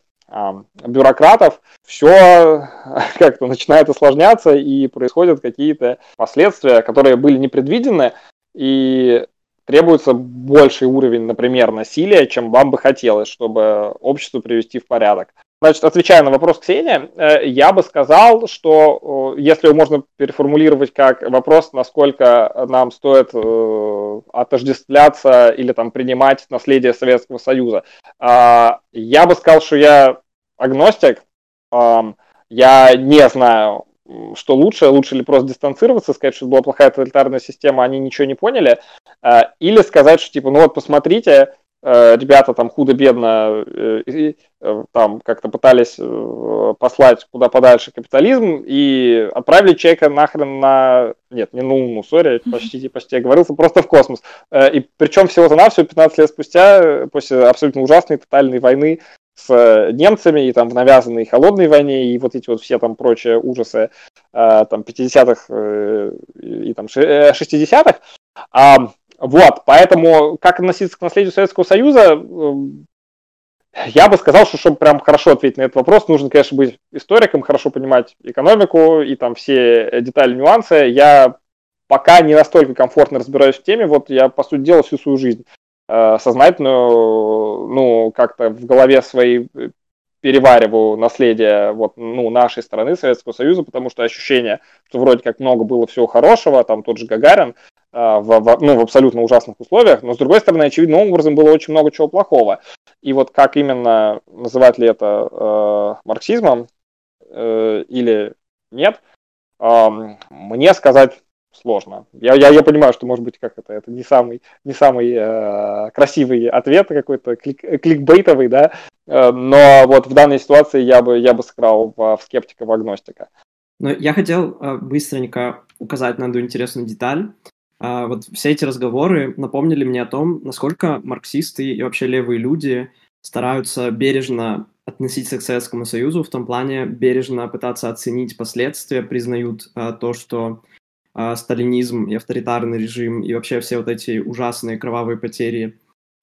бюрократов, все как-то начинает осложняться и происходят какие-то последствия, которые были непредвидены, и требуется больший уровень, например, насилия, чем вам бы хотелось, чтобы общество привести в порядок. Значит, отвечая на вопрос Ксении, э, я бы сказал, что если его можно переформулировать как вопрос, насколько нам стоит э, отождествляться или там принимать наследие Советского Союза, а, я бы сказал, что я агностик, я не знаю, что лучше, лучше ли просто дистанцироваться, сказать, что была плохая тоталитарная система, они ничего не поняли, э, или сказать, что типа, ну вот посмотрите, Э, ребята там худо-бедно э, э, там как-то пытались послать куда подальше капитализм и отправили человека нахрен на... Нет, не на Луну, сори, почти, почти оговорился, просто в космос. И причем всего-то навсего 15 лет спустя, после абсолютно ужасной тотальной войны с немцами и там в навязанной холодной войне и вот эти вот все там прочие ужасы там 50-х и там 60-х, вот, поэтому как относиться к наследию Советского Союза, эм, я бы сказал, что чтобы прям хорошо ответить на этот вопрос, нужно, конечно, быть историком, хорошо понимать экономику и там все детали, нюансы. Я пока не настолько комфортно разбираюсь в теме, вот я, по сути дела, всю свою жизнь э, сознательно, ну, как-то в голове своей перевариваю наследие вот, ну, нашей страны, Советского Союза, потому что ощущение, что вроде как много было всего хорошего, там тот же Гагарин, э, в, в, ну, в абсолютно ужасных условиях, но с другой стороны, очевидным образом было очень много чего плохого. И вот как именно называть ли это э, марксизмом э, или нет, э, мне сказать сложно. Я, я, я понимаю, что, может быть, как это, это не самый, не самый э, красивый ответ, какой-то клик, кликбейтовый, да, э, но вот в данной ситуации я бы, я бы сыграл в, в скептика, в агностика. Но я хотел э, быстренько указать на одну интересную деталь. Э, вот все эти разговоры напомнили мне о том, насколько марксисты и вообще левые люди стараются бережно относиться к Советскому Союзу, в том плане бережно пытаться оценить последствия, признают э, то, что э, сталинизм и авторитарный режим, и вообще все вот эти ужасные кровавые потери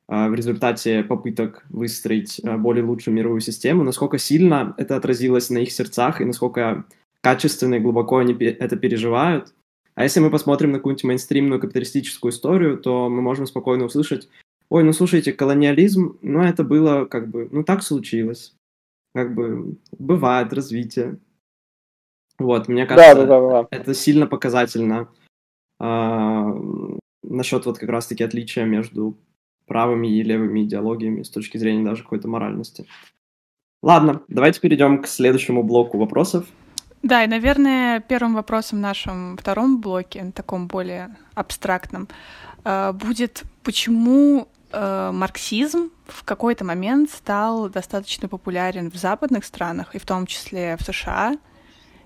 э, в результате попыток выстроить э, более лучшую мировую систему, насколько сильно это отразилось на их сердцах и насколько качественно и глубоко они это переживают. А если мы посмотрим на какую-нибудь мейнстримную капиталистическую историю, то мы можем спокойно услышать, ой, ну слушайте, колониализм, ну это было как бы, ну так случилось. Как бы бывает развитие. Вот, мне кажется, да, да, да, да. это сильно показательно а, насчет вот как раз-таки отличия между правыми и левыми идеологиями с точки зрения даже какой-то моральности. Ладно, давайте перейдем к следующему блоку вопросов. Да, и, наверное, первым вопросом в нашем втором блоке, таком более абстрактном, а, будет, почему а, марксизм в какой-то момент стал достаточно популярен в западных странах, и в том числе в США,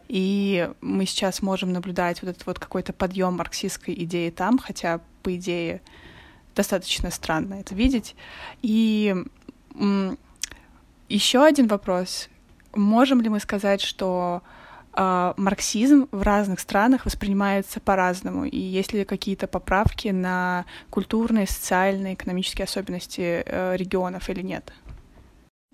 и мы сейчас можем наблюдать вот этот вот какой-то подъем марксистской идеи там, хотя, по идее, достаточно странно это видеть. И еще один вопрос. Можем ли мы сказать, что э, марксизм в разных странах воспринимается по-разному? И есть ли какие-то поправки на культурные, социальные, экономические особенности э, регионов или нет?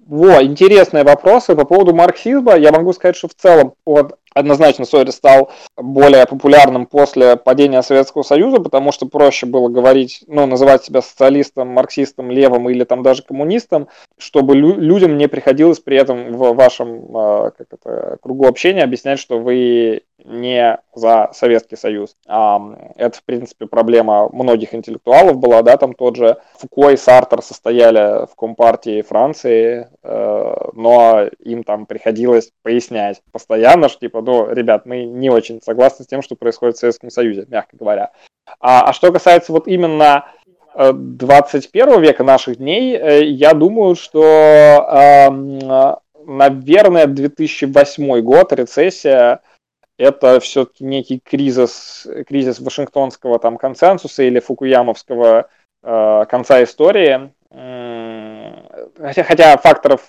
Во, интересные вопросы по поводу марксизма. Я могу сказать, что в целом он однозначно sorry стал более популярным после падения Советского Союза, потому что проще было говорить, ну, называть себя социалистом, марксистом, левым или там даже коммунистом, чтобы лю- людям не приходилось при этом в вашем э, как это, кругу общения объяснять, что вы не за Советский Союз. Это, в принципе, проблема многих интеллектуалов была, да, там тот же Фуко и Сартер состояли в Компартии Франции, э, но им там приходилось пояснять постоянно, что, типа, ну, ребят, мы не очень согласны с тем, что происходит в Советском Союзе, мягко говоря. А, а что касается вот именно 21 э, века наших дней, э, я думаю, что, эм, наверное, 2008 год, рецессия, это все-таки некий кризис, кризис Вашингтонского там консенсуса или Фукуямовского э, конца истории. Хотя, хотя факторов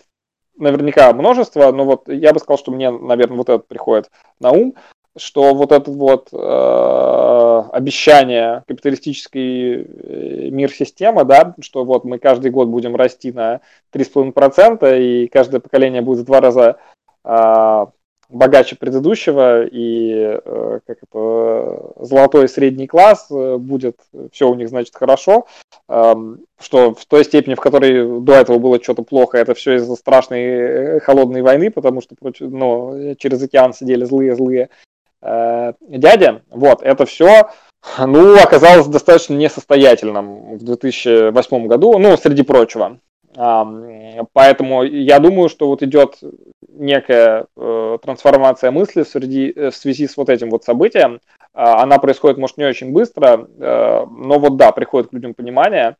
наверняка множество, но вот я бы сказал, что мне, наверное, вот этот приходит на ум, что вот это вот э, обещание капиталистической э, мир системы, да, что вот мы каждый год будем расти на 3,5%, и каждое поколение будет в два раза э, богаче предыдущего, и э, как это, золотой средний класс э, будет, все у них, значит, хорошо, что в той степени, в которой до этого было что-то плохо, это все из-за страшной э, холодной войны, потому что ну, через океан сидели злые-злые дяди, вот, это все ну, оказалось достаточно несостоятельным в 2008 году, ну, среди прочего. Поэтому я думаю, что вот идет некая э, трансформация мысли э, в связи с вот этим вот событием. А, она происходит, может, не очень быстро, э, но вот да, приходит к людям понимание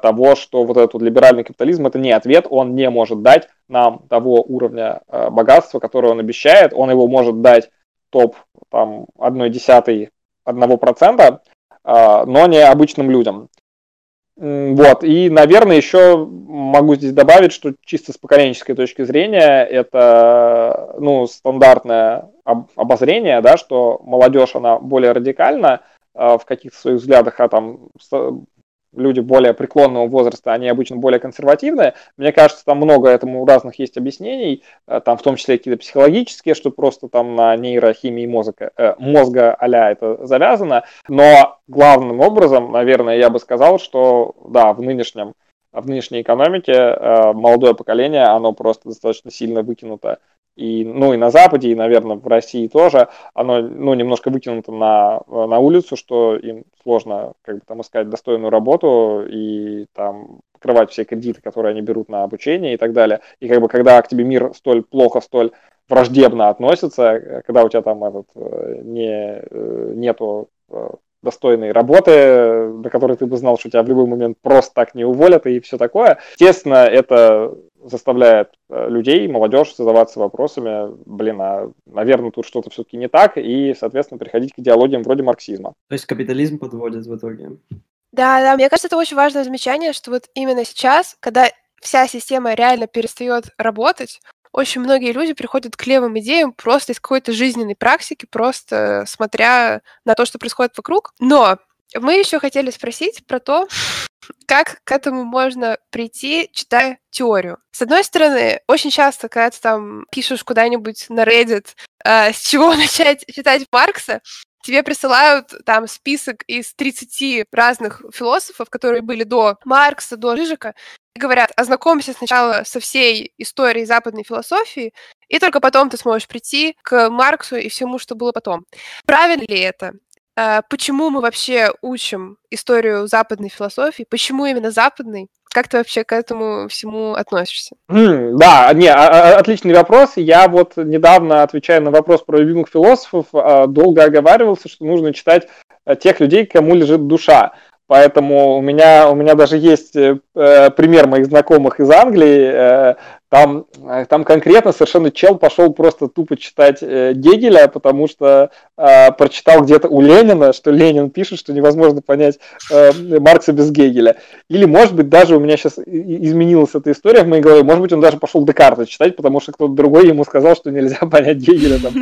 того, что вот этот вот либеральный капитализм это не ответ, он не может дать нам того уровня богатства, которое он обещает, он его может дать топ там одной десятой одного процента, но не обычным людям. Вот, и, наверное, еще могу здесь добавить, что чисто с поколенческой точки зрения это, ну, стандартное обозрение, да, что молодежь, она более радикальна э, в каких-то своих взглядах, а там люди более преклонного возраста, они обычно более консервативные. Мне кажется, там много этому разных есть объяснений, э, там в том числе какие-то психологические, что просто там на нейрохимии мозга, э, мозга а это завязано. Но главным образом, наверное, я бы сказал, что да, в нынешнем в нынешней экономике э, молодое поколение, оно просто достаточно сильно выкинуто и, ну, и на Западе, и, наверное, в России тоже, оно, ну, немножко выкинуто на, на улицу, что им сложно, как бы, там, искать достойную работу и, там, покрывать все кредиты, которые они берут на обучение и так далее. И, как бы, когда к тебе мир столь плохо, столь враждебно относится, когда у тебя там этот, э, не, э, нету э, достойной работы, до которой ты бы знал, что тебя в любой момент просто так не уволят и все такое. Естественно, это заставляет э, людей, молодежь задаваться вопросами, блин, а, наверное, тут что-то все-таки не так, и, соответственно, приходить к идеологиям вроде марксизма. То есть капитализм подводит в итоге. Да, да, мне кажется, это очень важное замечание, что вот именно сейчас, когда вся система реально перестает работать, очень многие люди приходят к левым идеям просто из какой-то жизненной практики, просто смотря на то, что происходит вокруг. Но мы еще хотели спросить про то, как к этому можно прийти, читая теорию. С одной стороны, очень часто, когда ты там пишешь куда-нибудь на Reddit, э, с чего начать читать Маркса, тебе присылают там список из 30 разных философов, которые были до Маркса, до Рыжика, говорят, ознакомься сначала со всей историей западной философии, и только потом ты сможешь прийти к Марксу и всему, что было потом. Правильно ли это? Э, почему мы вообще учим историю западной философии? Почему именно западной? Как ты вообще к этому всему относишься? Mm, да, не, а, а, отличный вопрос. Я вот недавно, отвечая на вопрос про любимых философов, а, долго оговаривался, что нужно читать э, тех людей, кому лежит душа. Поэтому у меня, у меня даже есть э, э пример моих знакомых из Англии. Э, там, э, там конкретно совершенно чел пошел просто тупо читать э, Гегеля, потому что э, прочитал где-то у Ленина, что Ленин пишет, что невозможно понять э, Маркса без Гегеля. Или, может быть, даже у меня сейчас изменилась эта история в моей голове, может быть, он даже пошел Декарта читать, потому что кто-то другой ему сказал, что нельзя понять Гегеля там,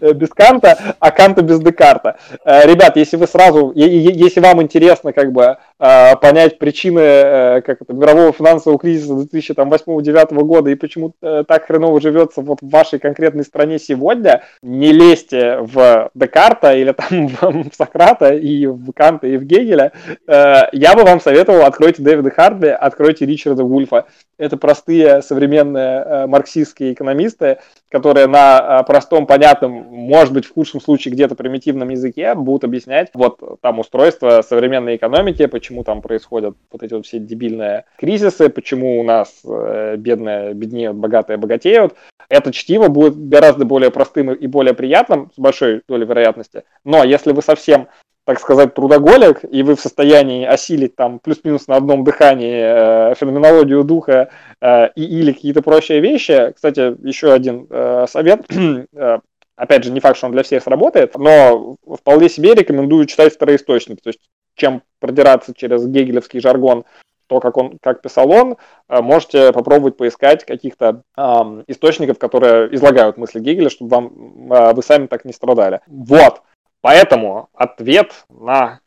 э, без Канта, а Канта без Декарта. Э, ребят, если вы сразу, если вам интересно как бы э, понять причины э, как это, мирового финансового кризиса 2008-2009 года и почему э, так хреново живется вот в вашей конкретной стране сегодня, не лезьте в Декарта или там в Сократа и в Канта и в Гегеля, э, я бы вам советовал откройте Дэвида Хардли, откройте Ричарда Вульфа. Это простые современные э, марксистские экономисты, которые на простом, понятном, может быть, в худшем случае где-то примитивном языке будут объяснять вот там устройство современной экономики, почему там происходят вот эти вот все дебильные кризисы, почему у нас бедная беднеют, богатые богатеют. Это чтиво будет гораздо более простым и более приятным, с большой долей вероятности. Но если вы совсем так сказать, трудоголик, и вы в состоянии осилить там плюс-минус на одном дыхании э, феноменологию духа э, и, или какие-то прочие вещи. Кстати, еще один э, совет. Э, опять же, не факт, что он для всех сработает, но вполне себе рекомендую читать второисточник. То есть, чем продираться через гегелевский жаргон, то, как, он, как писал он, э, можете попробовать поискать каких-то э, источников, которые излагают мысли Гегеля, чтобы вам, э, вы сами так не страдали. Вот. Поэтому ответ на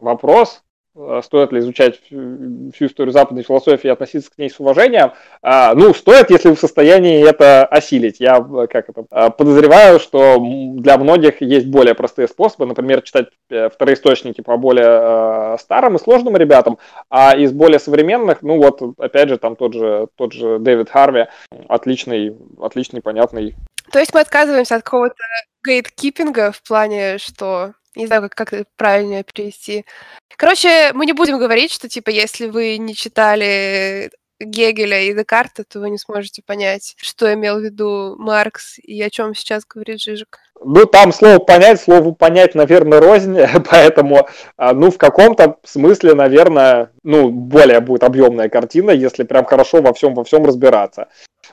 вопрос стоит ли изучать всю историю западной философии и относиться к ней с уважением, а, ну, стоит, если вы в состоянии это осилить. Я э, как это, э, подозреваю, что для многих есть более простые способы, например, читать вторые источники по более старым и сложным ребятам, а из более современных, ну вот, опять же, там тот же, тот же Дэвид Харви, отличный, отличный, понятный. То есть мы отказываемся от какого-то гейткипинга в плане, что не знаю, как, как правильно перевести. Короче, мы не будем говорить, что, типа, если вы не читали Гегеля и Декарта, то вы не сможете понять, что имел в виду Маркс и о чем сейчас говорит Жижик. Ну, там слово понять, слово понять, наверное, рознь, поэтому, а, ну, в каком-то смысле, наверное, ну, более будет объемная картина, если прям хорошо во всем, во всем разбираться.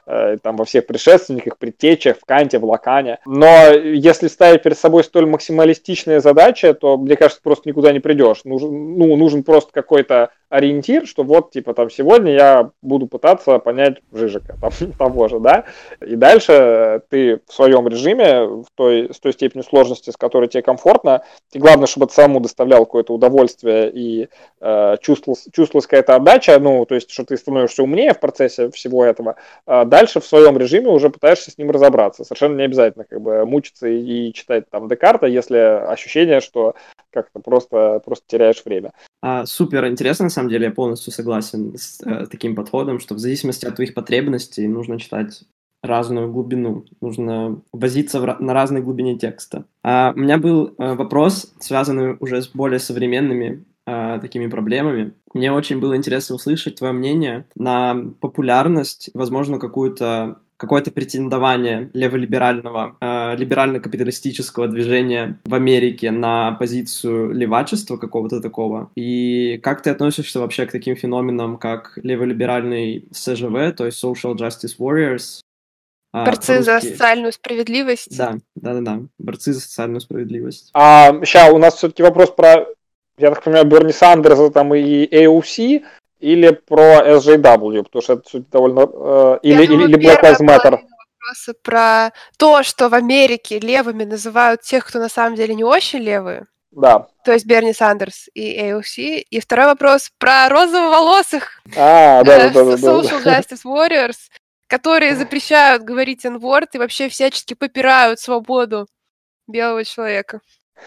Э, там во всех предшественниках, предтечах, в Канте, в Лакане. Но если ставить перед собой столь максималистичные задачи, то, мне кажется, просто никуда не придешь. Нужен, ну, нужен просто какой-то ориентир, что вот, типа, там, сегодня я буду пытаться понять Жижика, там, того же, да, и дальше ты в своем режиме, в той, с той степени сложности, с которой тебе комфортно, и главное, чтобы это самому доставлял какое-то удовольствие и э, чувствовалась, чувствовалась какая-то отдача, ну, то есть, что ты становишься умнее в процессе всего этого, э, дальше в своем режиме уже пытаешься с ним разобраться. Совершенно не обязательно как бы мучиться и, и читать там Декарта, если ощущение, что как-то просто, просто теряешь время. А, супер интересно, на самом деле, я полностью согласен с э, таким подходом, что в зависимости от твоих потребностей нужно читать разную глубину, нужно возиться в, на разной глубине текста. А, у меня был э, вопрос, связанный уже с более современными э, такими проблемами. Мне очень было интересно услышать твое мнение на популярность, возможно, какую-то какое-то претендование леволиберального, э, либерально-капиталистического движения в Америке на позицию левачества какого-то такого. И как ты относишься вообще к таким феноменам, как леволиберальный СЖВ, то есть Social Justice Warriors, а, Борцы за социальную справедливость. Да, да, да, да. Борцы за социальную справедливость. А, сейчас у нас все-таки вопрос про, я так понимаю, Берни Сандерса там и AOC или про SJW, потому что это суть довольно... Э, или, думаю, или, или Black Lives Matter. Вопросы про то, что в Америке левыми называют тех, кто на самом деле не очень левые. Да. То есть Берни Сандерс и AOC. И второй вопрос про розово-волосых. А, да, да, да, да. Social Justice Warriors, которые запрещают говорить n и вообще всячески попирают свободу белого человека.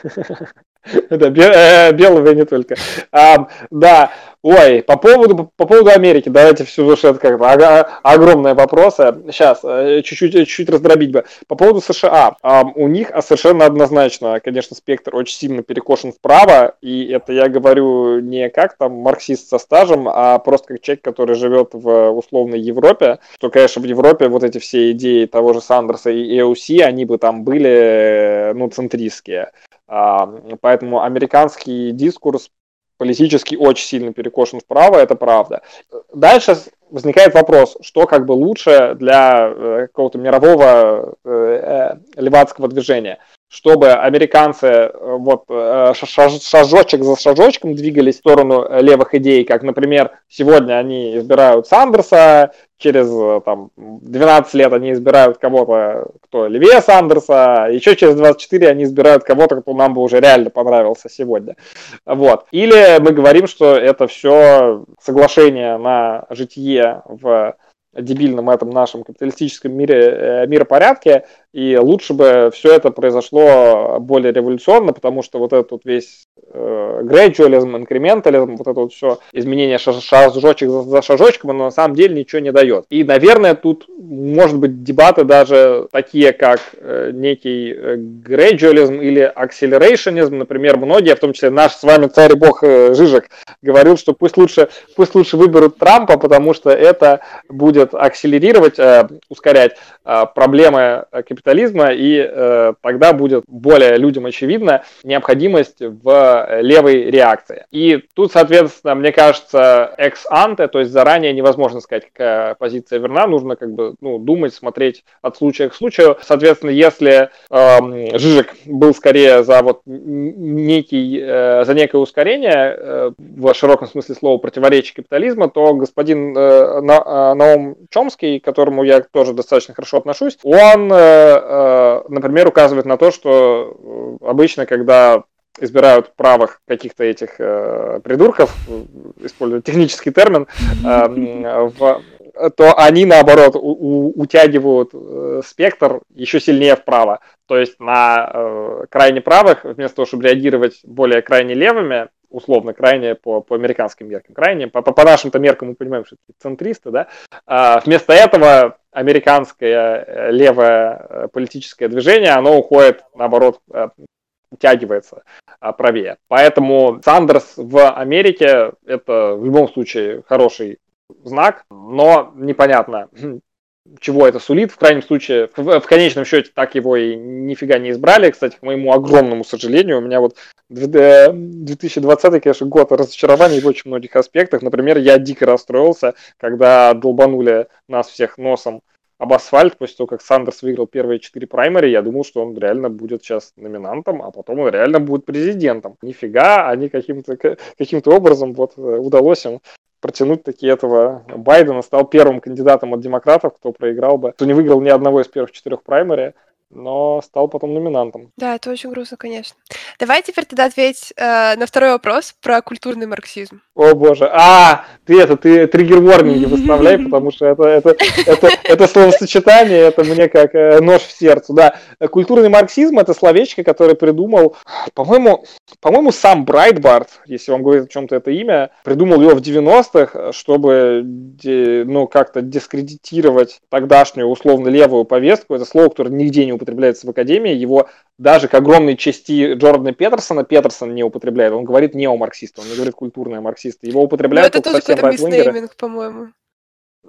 Да, э, белого не только. А, да, ой, по поводу, по поводу Америки, давайте все, что это как-то огромные вопросы. Сейчас, э, чуть-чуть, чуть-чуть раздробить бы. По поводу США, а, у них совершенно однозначно, конечно, спектр очень сильно перекошен вправо, и это я говорю не как там марксист со стажем, а просто как человек, который живет в условной Европе, что, конечно, в Европе вот эти все идеи того же Сандерса и EOC, они бы там были, ну, центристские. Поэтому американский дискурс политически очень сильно перекошен вправо, это правда. Дальше возникает вопрос, что как бы лучше для э, какого-то мирового э, э, левацкого движения чтобы американцы вот шажочек за шажочком двигались в сторону левых идей, как, например, сегодня они избирают Сандерса, через э, там, 12 лет они избирают кого-то, кто левее Сандерса, еще через 24 они избирают кого-то, кто нам бы уже реально понравился сегодня. Вот. Или мы говорим, что это все соглашение на житие в дебильном этом нашем капиталистическом мире, э, миропорядке, и лучше бы все это произошло более революционно, потому что вот этот вот весь э, gradualism, инкрементализм, вот это вот все изменение шажочек за, шажочком, оно на самом деле ничего не дает. И, наверное, тут может быть дебаты даже такие, как э, некий э, или accelerationism, например, многие, в том числе наш с вами царь бог э, Жижик, говорил, что пусть лучше, пусть лучше выберут Трампа, потому что это будет акселерировать, э, ускорять э, проблемы капитализма капитализма, и э, тогда будет более людям очевидна необходимость в левой реакции. И тут, соответственно, мне кажется, экс-анте, то есть заранее невозможно сказать, какая позиция верна, нужно как бы ну, думать, смотреть от случая к случаю. Соответственно, если э, Жижик был скорее за вот некий, э, за некое ускорение э, в широком смысле слова противоречия капитализма, то господин э, На, э, Наум Чомский, к которому я тоже достаточно хорошо отношусь, он, э, э, например, указывает на то, что э, обычно, когда избирают правых каких-то этих э, придурков, используя технический термин, э, в, то они, наоборот, у, у, утягивают э, спектр еще сильнее вправо. То есть на э, крайне правых, вместо того, чтобы реагировать более крайне левыми, условно крайне по, по американским меркам, крайне, по, по нашим-то меркам мы понимаем, что это центристы, да, а вместо этого американское э, левое э, политическое движение, оно уходит, наоборот, э, утягивается правее. Поэтому Сандерс в Америке это в любом случае хороший знак, но непонятно, чего это сулит. В крайнем случае, в, в конечном счете так его и нифига не избрали. Кстати, к моему огромному сожалению, у меня вот 2020, конечно, год разочарований в очень многих аспектах. Например, я дико расстроился, когда долбанули нас всех носом об асфальт, после того, как Сандерс выиграл первые четыре праймери, я думал, что он реально будет сейчас номинантом, а потом он реально будет президентом. Нифига, они каким-то каким образом вот э, удалось им протянуть таки этого Байдена, стал первым кандидатом от демократов, кто проиграл бы, кто не выиграл ни одного из первых четырех праймери, но стал потом номинантом. Да, это очень грустно, конечно. Давай теперь тогда ответь э, на второй вопрос про культурный марксизм. О боже, а, ты это, ты триггер-ворнинги выставляй, потому что это, это, это, это словосочетание, это мне как э, нож в сердце, да. Культурный марксизм – это словечко, которое придумал, по-моему, по-моему, сам Брайтбарт, если вам говорит о чем-то это имя, придумал его в 90-х, чтобы, ну, как-то дискредитировать тогдашнюю условно-левую повестку. Это слово, которое нигде не употребляется в Академии, его даже к огромной части Джордана Петерсона Петерсон не употребляет. Он говорит неомарксист, он не говорит культурные марксисты. Его употребляют Но это тоже какой-то миснейминг, по-моему.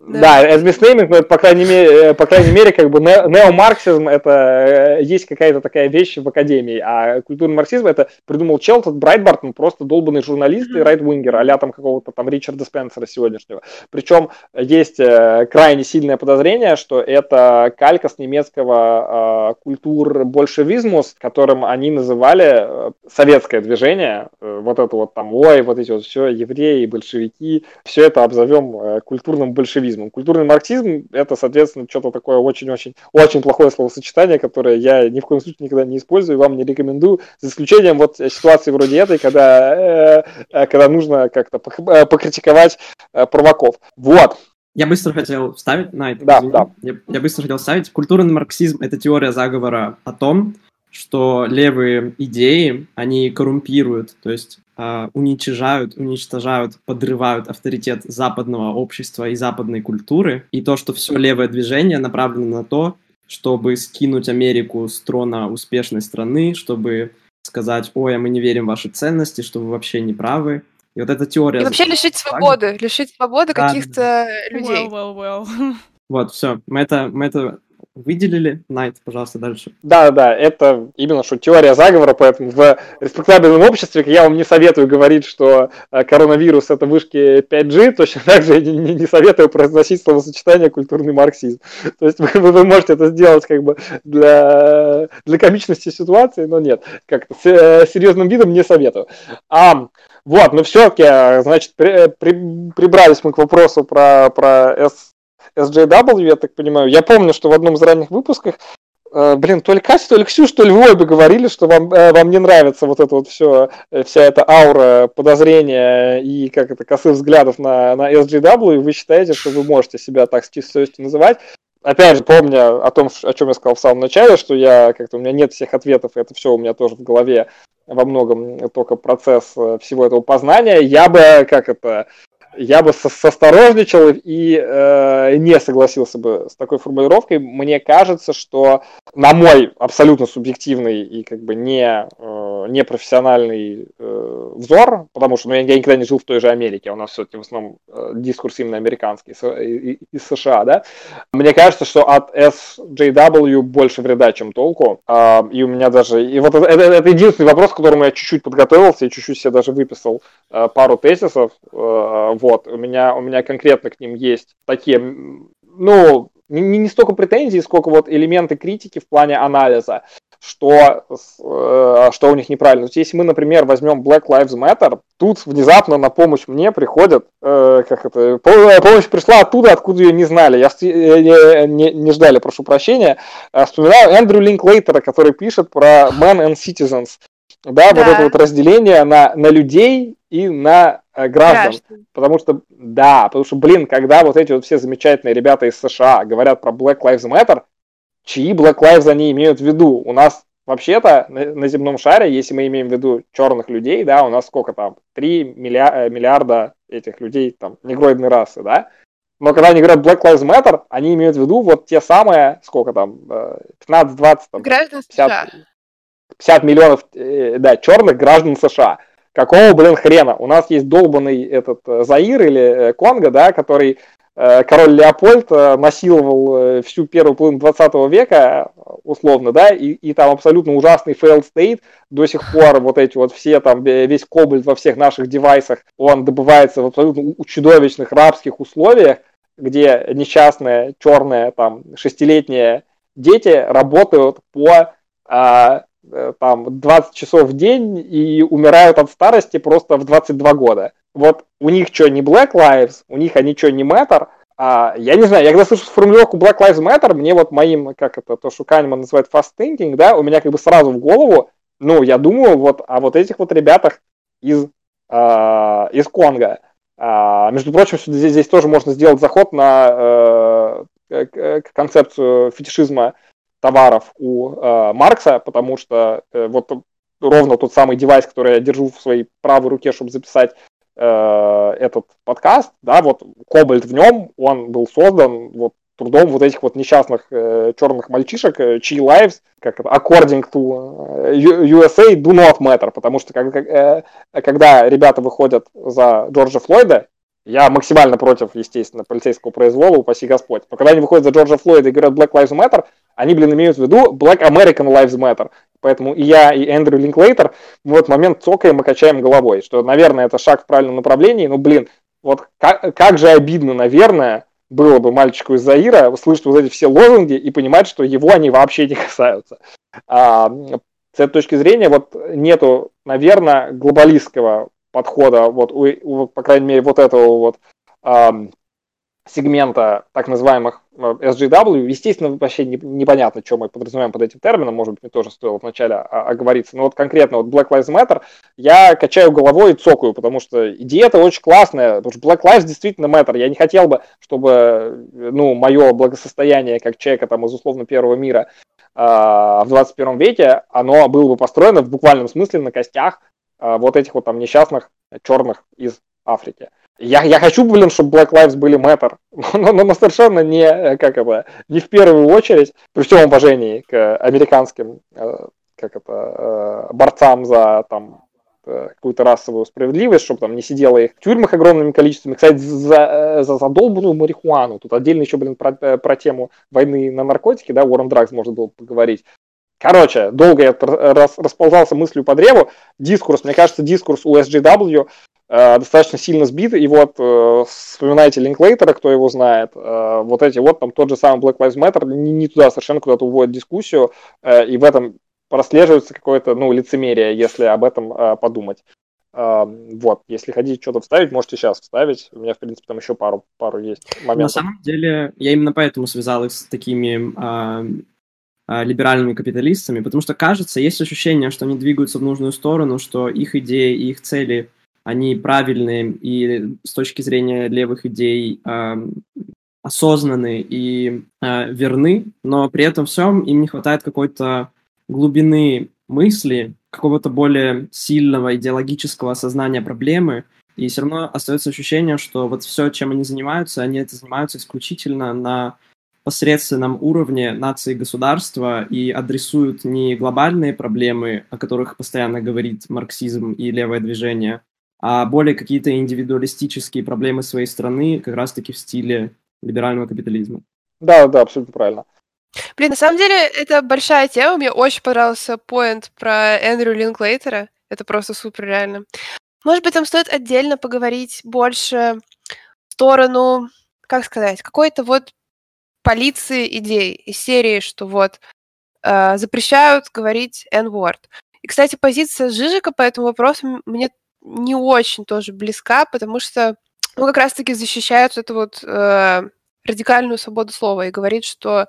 Да, да это миснейминг, но это, по крайней мере, э, по крайней мере, как бы неомарксизм это э, есть какая-то такая вещь в академии, а культурный марксизм это придумал чел, этот Брайтбарт, он просто долбанный журналист и райтвингер, а там какого-то там Ричарда Спенсера сегодняшнего. Причем есть э, крайне сильное подозрение, что это калька с немецкого культур большевизмус, которым они называли советское движение, вот это вот там, ой, вот эти вот все евреи, большевики, все это обзовем культурным большевизмом марксизмом. Культурный марксизм – это, соответственно, что-то такое очень-очень очень плохое словосочетание, которое я ни в коем случае никогда не использую, вам не рекомендую, за исключением вот ситуации вроде этой, когда, э, когда нужно как-то э, покритиковать э, провоков. Вот. Я быстро хотел вставить на это. Да, да. Я, я быстро хотел вставить. Культурный марксизм – это теория заговора о том, что левые идеи, они коррумпируют, то есть э, уничижают, уничтожают, подрывают авторитет западного общества и западной культуры. И то, что все левое движение направлено на то, чтобы скинуть Америку с трона успешной страны, чтобы сказать, ой, а мы не верим в ваши ценности, что вы вообще не правы. И вот эта теория... И вообще лишить свободы, лишить свободы да, каких-то людей. Well, well, well. Вот, все, мы это, мы это выделили. Найт, пожалуйста, дальше. Да, да, это именно что теория заговора, поэтому в респектабельном обществе я вам не советую говорить, что э, коронавирус это вышки 5G, точно так же я не, не советую произносить словосочетание культурный марксизм. То есть вы, вы можете это сделать как бы для, для комичности ситуации, но нет, как с э, серьезным видом не советую. А, вот, но все-таки, значит, при, при, прибрались мы к вопросу про, про S SJW, я так понимаю. Я помню, что в одном из ранних выпусков э, блин, то ли Катя, то ли Ксюш, то ли вы обе говорили, что вам, э, вам не нравится вот это вот все, э, вся эта аура подозрения и как это, косых взглядов на, на SJW, и вы считаете, что вы можете себя так с чистой совестью называть. Опять же, помня о том, о чем я сказал в самом начале, что я как-то у меня нет всех ответов, это все у меня тоже в голове во многом только процесс всего этого познания, я бы, как это, я бы состорожничал и э, не согласился бы с такой формулировкой. Мне кажется, что на мой абсолютно субъективный и как бы не, э, не профессиональный э, взор, потому что ну, я, я никогда не жил в той же Америке, у нас все-таки в основном э, дискурс именно американский, из США, да, мне кажется, что от SJW больше вреда, чем толку, э, и у меня даже, и вот это, это, единственный вопрос, к которому я чуть-чуть подготовился, и чуть-чуть себе даже выписал э, пару тезисов, э, вот, у меня, у меня конкретно к ним есть такие, ну, не, не столько претензий, сколько вот элементы критики в плане анализа что, э, что у них неправильно. То есть, если мы, например, возьмем Black Lives Matter, тут внезапно на помощь мне приходят, э, как это, помощь пришла оттуда, откуда ее не знали, я не, не, не ждали, прошу прощения. Э, вспоминаю Эндрю Линклейтера, который пишет про Men and Citizens. Да, да, вот это вот разделение на, на людей и на э, граждан. Граждан. Потому что, да, потому что, блин, когда вот эти вот все замечательные ребята из США говорят про Black Lives Matter, чьи Black Lives они имеют в виду. У нас вообще-то на, на земном шаре, если мы имеем в виду черных людей, да, у нас сколько там, 3 миллиарда, э, миллиарда этих людей, там, негроидной расы, да, но когда они говорят Black Lives Matter, они имеют в виду вот те самые, сколько там, 15-20, там, 50, 50 миллионов, э, да, черных граждан США. Какого, блин, хрена? У нас есть долбанный этот э, Заир или Конго, да, который Э, король Леопольд э, насиловал э, всю первую половину 20 века, условно, да, и, и там абсолютно ужасный failed state, до сих пор вот эти вот все там, весь кобальт во всех наших девайсах, он добывается в абсолютно чудовищных рабских условиях, где несчастные черные там шестилетние дети работают по а, там 20 часов в день и умирают от старости просто в 22 года вот у них что, не Black Lives, у них они что, не Matter, а, я не знаю, я когда слышу формулировку Black Lives Matter, мне вот моим, как это, то, что Канеман называет fast thinking, да, у меня как бы сразу в голову, ну, я думаю вот о вот этих вот ребятах из, а, из Конго. А, между прочим, здесь, здесь тоже можно сделать заход на э, концепцию фетишизма товаров у э, Маркса, потому что э, вот ровно тот самый девайс, который я держу в своей правой руке, чтобы записать Э, этот подкаст, да, вот Кобальт в нем, он был создан вот трудом вот этих вот несчастных э, черных мальчишек, э, чьи lives, как это, according to э, USA, do not matter, потому что как, э, когда ребята выходят за Джорджа Флойда, я максимально против, естественно, полицейского произвола, упаси Господь. Но когда они выходят за Джорджа Флойда и говорят Black Lives Matter, они, блин, имеют в виду Black American Lives Matter. Поэтому и я, и Эндрю Линклейтер в этот момент цокаем и качаем головой, что, наверное, это шаг в правильном направлении, но, блин, вот как, как же обидно, наверное, было бы мальчику из Заира слышать вот эти все лозунги и понимать, что его они вообще не касаются. А, с этой точки зрения, вот нету, наверное, глобалистского подхода, вот, у, у, по крайней мере, вот этого вот сегмента так называемых э, SGW. Естественно, вообще непонятно, что мы подразумеваем под этим термином, может быть, мне тоже стоило вначале оговориться. Но вот конкретно вот Black Lives Matter я качаю головой и цокаю, потому что идея-то очень классная, потому что Black Lives действительно matter. Я не хотел бы, чтобы ну, мое благосостояние как человека там, из условно первого мира э, в 21 веке, оно было бы построено в буквальном смысле на костях э, вот этих вот там несчастных черных из Африки. Я, я хочу, блин, чтобы Black Lives были Matter, но, но, но совершенно не, э, как это, не в первую очередь, при всем уважении к американским, э, как это, э, борцам за там какую-то расовую справедливость, чтобы там не сидело их в тюрьмах огромными количествами. Кстати, за, за задолбанную марихуану. Тут отдельно еще, блин, про, про тему войны на наркотики, да, on Drugs можно было поговорить. Короче, долго я рас, расползался мыслью по древу. Дискурс, мне кажется, дискурс у SGW Э, достаточно сильно сбит, и вот э, вспоминаете Линклейтера, кто его знает, э, вот эти вот, там тот же самый Black Lives Matter не, не туда совершенно куда-то уводит дискуссию, и в этом прослеживается какое-то, ну, лицемерие, если об этом подумать. Вот, если хотите что-то вставить, можете сейчас вставить. У меня, в принципе, там еще пару, пару есть моментов. На самом деле, я именно поэтому связал их с такими либеральными капиталистами, потому что, кажется, есть ощущение, что они двигаются в нужную сторону, что их идеи и их цели они правильные и с точки зрения левых идей э, осознаны и э, верны, но при этом всем им не хватает какой-то глубины мысли, какого-то более сильного идеологического осознания проблемы, и все равно остается ощущение, что вот все, чем они занимаются, они это занимаются исключительно на посредственном уровне нации и государства и адресуют не глобальные проблемы, о которых постоянно говорит марксизм и левое движение, а более какие-то индивидуалистические проблемы своей страны, как раз-таки в стиле либерального капитализма. Да, да, абсолютно правильно. Блин, на самом деле, это большая тема. Мне очень понравился поинт про Эндрю Линклейтера. Это просто супер реально. Может быть, там стоит отдельно поговорить больше в сторону, как сказать, какой-то вот полиции идей из серии, что вот э, запрещают говорить N-word. И, кстати, позиция Жижика по этому вопросу мне не очень тоже близка, потому что ну, как раз-таки защищает эту вот э, радикальную свободу слова и говорит, что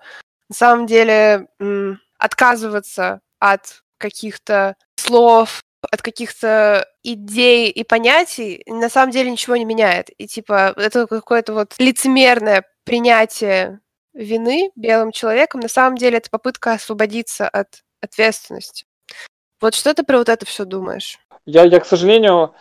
на самом деле м, отказываться от каких-то слов, от каких-то идей и понятий на самом деле ничего не меняет. И типа это какое-то вот лицемерное принятие вины белым человеком, на самом деле это попытка освободиться от ответственности. Вот что ты про вот это все думаешь? Я, я, к сожалению,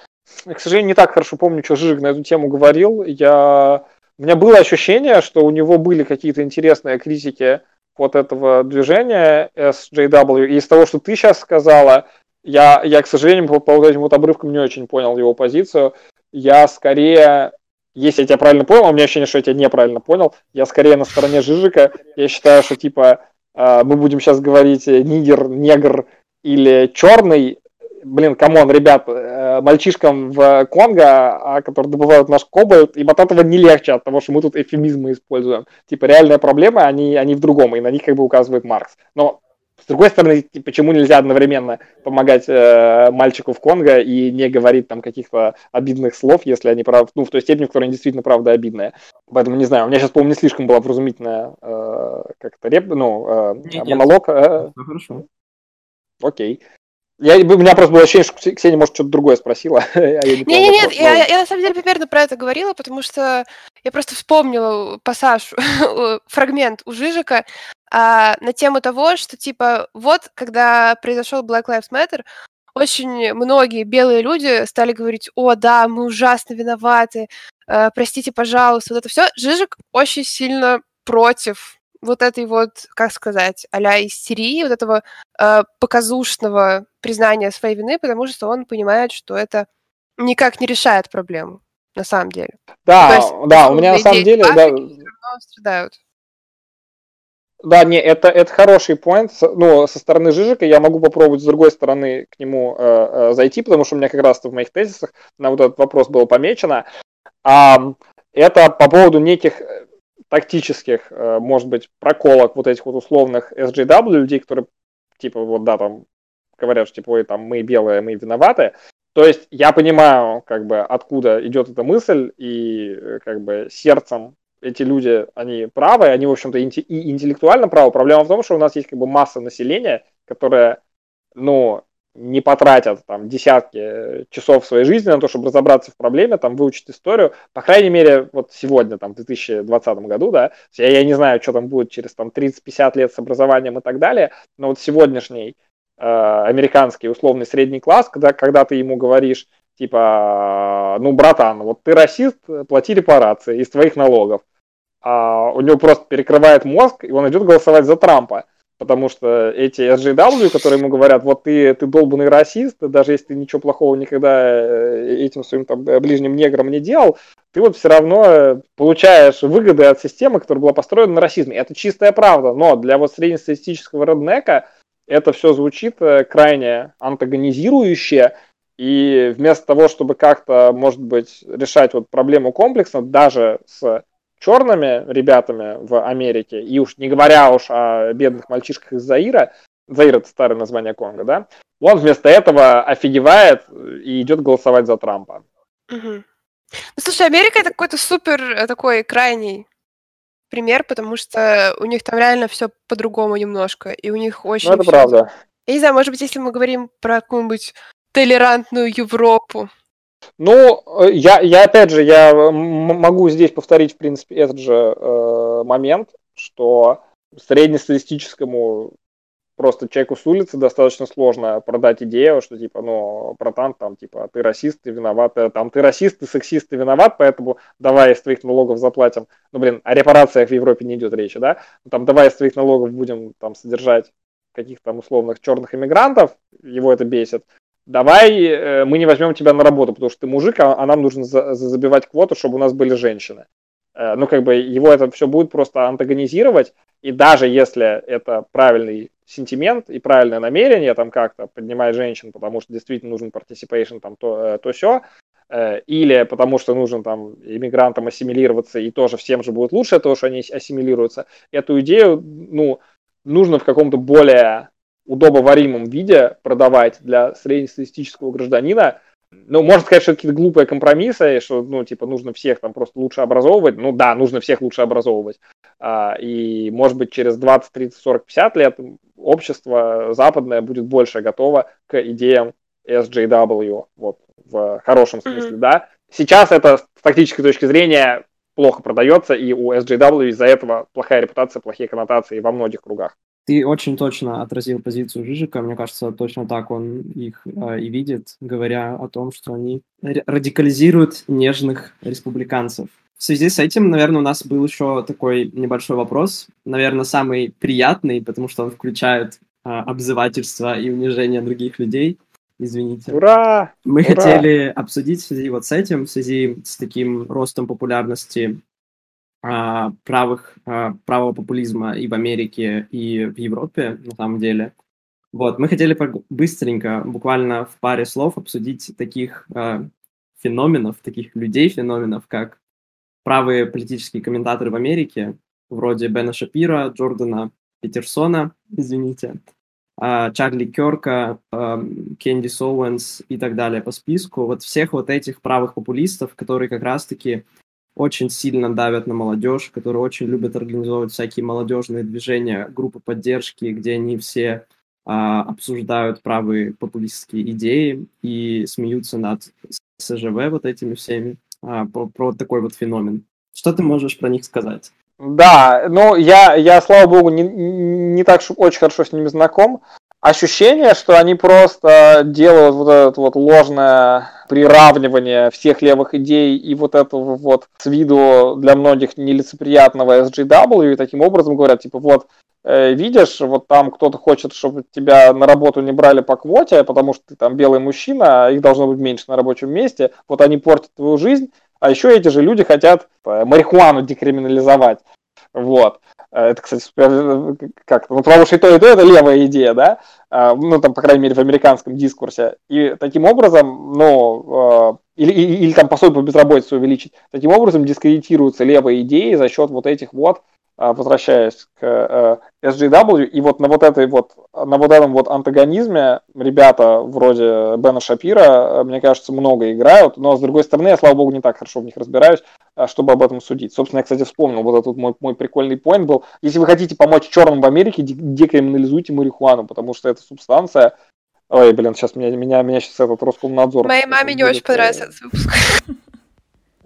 к сожалению, не так хорошо помню, что Жижик на эту тему говорил. Я... У меня было ощущение, что у него были какие-то интересные критики вот этого движения SJW. И из того, что ты сейчас сказала, я, я к сожалению, по, по вот этим вот обрывкам не очень понял его позицию. Я скорее, если я тебя правильно понял, у меня ощущение, что я тебя неправильно понял, я скорее на стороне Жижика. Я считаю, что типа э, мы будем сейчас говорить нигер, негр или черный, блин, come on, ребят, э, мальчишкам в Конго, а, которые добывают наш кобальт, им от этого не легче, от того, что мы тут эвфемизмы используем. Типа, реальные проблемы, они, они в другом, и на них как бы указывает Маркс. Но с другой стороны, почему нельзя одновременно помогать э, мальчику в Конго и не говорить там каких-то обидных слов, если они прав, ну, в той степени, в которой они действительно правда обидные. Поэтому не знаю, у меня сейчас, по-моему, не слишком была вразумительная э, как-то реп, ну, э, нет, монолог. Э, ну, хорошо. Окей. Я, у меня просто было ощущение, что Ксения, может, что-то другое спросила. а не, не, нет, я, я, на самом деле примерно про это говорила, потому что я просто вспомнила пассаж, фрагмент у Жижика а, на тему того, что, типа, вот, когда произошел Black Lives Matter, очень многие белые люди стали говорить, о, да, мы ужасно виноваты, э, простите, пожалуйста, вот это все. Жижик очень сильно против вот этой вот, как сказать, а-ля истерии, вот этого э, показушного признания своей вины, потому что он понимает, что это никак не решает проблему, на самом деле. Да, есть, да, у меня на самом деле... Да, страдают. Да, не, это, это хороший поинт. Ну, со стороны Жижика я могу попробовать с другой стороны к нему э, э, зайти, потому что у меня как раз в моих тезисах на вот этот вопрос было помечено. А, это по поводу неких тактических, э, может быть, проколок вот этих вот условных SJW людей, которые, типа, вот, да, там, говорят, что, типа, ой, там, мы белые, мы виноваты. То есть я понимаю, как бы, откуда идет эта мысль, и, э, как бы, сердцем эти люди, они правы, они, в общем-то, и интеллектуально правы. Проблема в том, что у нас есть, как бы, масса населения, которая, ну, не потратят там десятки часов своей жизни на то, чтобы разобраться в проблеме, там выучить историю, по крайней мере, вот сегодня, там, в 2020 году, да, я, я не знаю, что там будет через там 30-50 лет с образованием и так далее, но вот сегодняшний э, американский условный средний класс, когда, когда ты ему говоришь, типа, ну, братан, вот ты расист, плати репарации из твоих налогов, а у него просто перекрывает мозг, и он идет голосовать за Трампа потому что эти SJW, которые ему говорят, вот ты, ты долбанный расист, даже если ты ничего плохого никогда э, этим своим там, ближним неграм не делал, ты вот все равно получаешь выгоды от системы, которая была построена на расизме. Это чистая правда, но для вот среднестатистического реднека это все звучит э, крайне антагонизирующе, и вместо того, чтобы как-то, может быть, решать вот проблему комплексно, даже с черными ребятами в Америке, и уж не говоря уж о бедных мальчишках из Заира, Заир это старое название Конго, да, он вместо этого офигевает и идет голосовать за Трампа. Угу. Ну, слушай, Америка это какой-то супер э, такой крайний пример, потому что у них там реально все по-другому немножко, и у них очень... Ну, это всё... правда. Я не знаю, может быть, если мы говорим про какую-нибудь толерантную Европу, ну, э, я, я опять же, я могу здесь повторить, в принципе, этот же э, момент, что среднестатистическому просто человеку с улицы достаточно сложно продать идею, что типа, ну, братан, там, типа, ты расист, ты виноват, э, там, ты расист, ты сексист, ты виноват, поэтому давай из твоих налогов заплатим. Ну, блин, о репарациях в Европе не идет речи, да? Ну, там, давай из твоих налогов будем там содержать каких-то там условных черных иммигрантов, его это бесит. Давай э, мы не возьмем тебя на работу, потому что ты мужик, а, а нам нужно за, забивать квоту, чтобы у нас были женщины. Э, ну, как бы его это все будет просто антагонизировать, и даже если это правильный сентимент и правильное намерение там как-то поднимать женщин, потому что действительно нужен participation, там то, э, то все, э, или потому что нужно там иммигрантам ассимилироваться, и тоже всем же будет лучше то, что они ассимилируются, эту идею, ну, нужно в каком-то более удобоваримом виде продавать для среднестатистического гражданина, ну, можно сказать, что какие-то глупые компромиссы, что, ну, типа, нужно всех там просто лучше образовывать. Ну, да, нужно всех лучше образовывать. А, и, может быть, через 20, 30, 40, 50 лет общество западное будет больше готово к идеям SJW, вот, в хорошем смысле, mm-hmm. да. Сейчас это с тактической точки зрения плохо продается, и у SJW из-за этого плохая репутация, плохие коннотации во многих кругах. Ты очень точно отразил позицию Жижика. Мне кажется, точно так он их э, и видит, говоря о том, что они радикализируют нежных республиканцев. В связи с этим, наверное, у нас был еще такой небольшой вопрос, наверное, самый приятный, потому что он включает э, обзывательство и унижение других людей. Извините. Ура! Мы Ура! хотели обсудить в связи вот с этим, в связи с таким ростом популярности правых, а, правого популизма и в Америке, и в Европе, на самом деле. Вот, мы хотели быстренько, буквально в паре слов обсудить таких а, феноменов, таких людей-феноменов, как правые политические комментаторы в Америке, вроде Бена Шапира, Джордана Петерсона, извините, Чарли Керка, Кенди Соуэнс и так далее по списку. Вот всех вот этих правых популистов, которые как раз-таки очень сильно давят на молодежь, которые очень любят организовывать всякие молодежные движения, группы поддержки, где они все а, обсуждают правые популистские идеи и смеются над СЖВ вот этими всеми, а, про, про такой вот феномен. Что ты можешь про них сказать? Да, ну я, я слава богу, не, не так очень хорошо с ними знаком, ощущение, что они просто делают вот это вот ложное приравнивание всех левых идей и вот этого вот с виду для многих нелицеприятного SGW, и таким образом говорят, типа, вот, э, видишь, вот там кто-то хочет, чтобы тебя на работу не брали по квоте, потому что ты там белый мужчина, а их должно быть меньше на рабочем месте, вот они портят твою жизнь, а еще эти же люди хотят э, марихуану декриминализовать. Вот. Э, это, кстати, как ну, потому что и то, и то это левая идея, да, а, ну, там, по крайней мере, в американском дискурсе. И таким образом, ну, а, или, или, или там пособие по безработице увеличить, таким образом дискредитируются левые идеи за счет вот этих вот возвращаясь к э, SGW, и вот на вот этой вот, на вот этом вот антагонизме ребята вроде Бена Шапира, э, мне кажется, много играют, но с другой стороны, я, слава богу, не так хорошо в них разбираюсь, э, чтобы об этом судить. Собственно, я, кстати, вспомнил, вот этот мой, мой прикольный поинт был, если вы хотите помочь черным в Америке, декриминализуйте марихуану, потому что эта субстанция, Ой, блин, сейчас меня, меня, меня сейчас этот Роскомнадзор... Моей маме не очень понравился этот выпуск.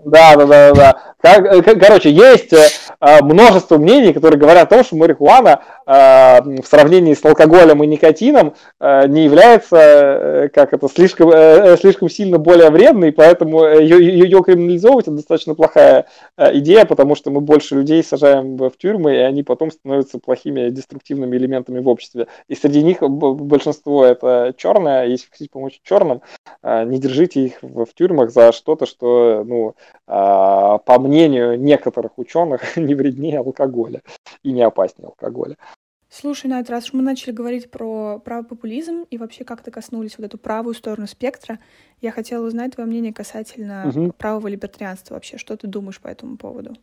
Да, да, да, да. Как, короче, есть э, множество мнений, которые говорят о том, что марихуана э, в сравнении с алкоголем и никотином э, не является, э, как это, слишком, э, слишком сильно более вредной, поэтому ее, ее криминализовывать это достаточно плохая э, идея, потому что мы больше людей сажаем в тюрьмы, и они потом становятся плохими деструктивными элементами в обществе. И среди них большинство это черное, если хотите помочь черным, э, не держите их в, тюрьмах за что-то, что, ну, а, по мнению некоторых ученых, не вреднее алкоголя и не опаснее алкоголя. Слушай, Найт, раз мы начали говорить про правый популизм и вообще как-то коснулись вот эту правую сторону спектра, я хотела узнать твое мнение касательно угу. правого либертарианства вообще. Что ты думаешь по этому поводу?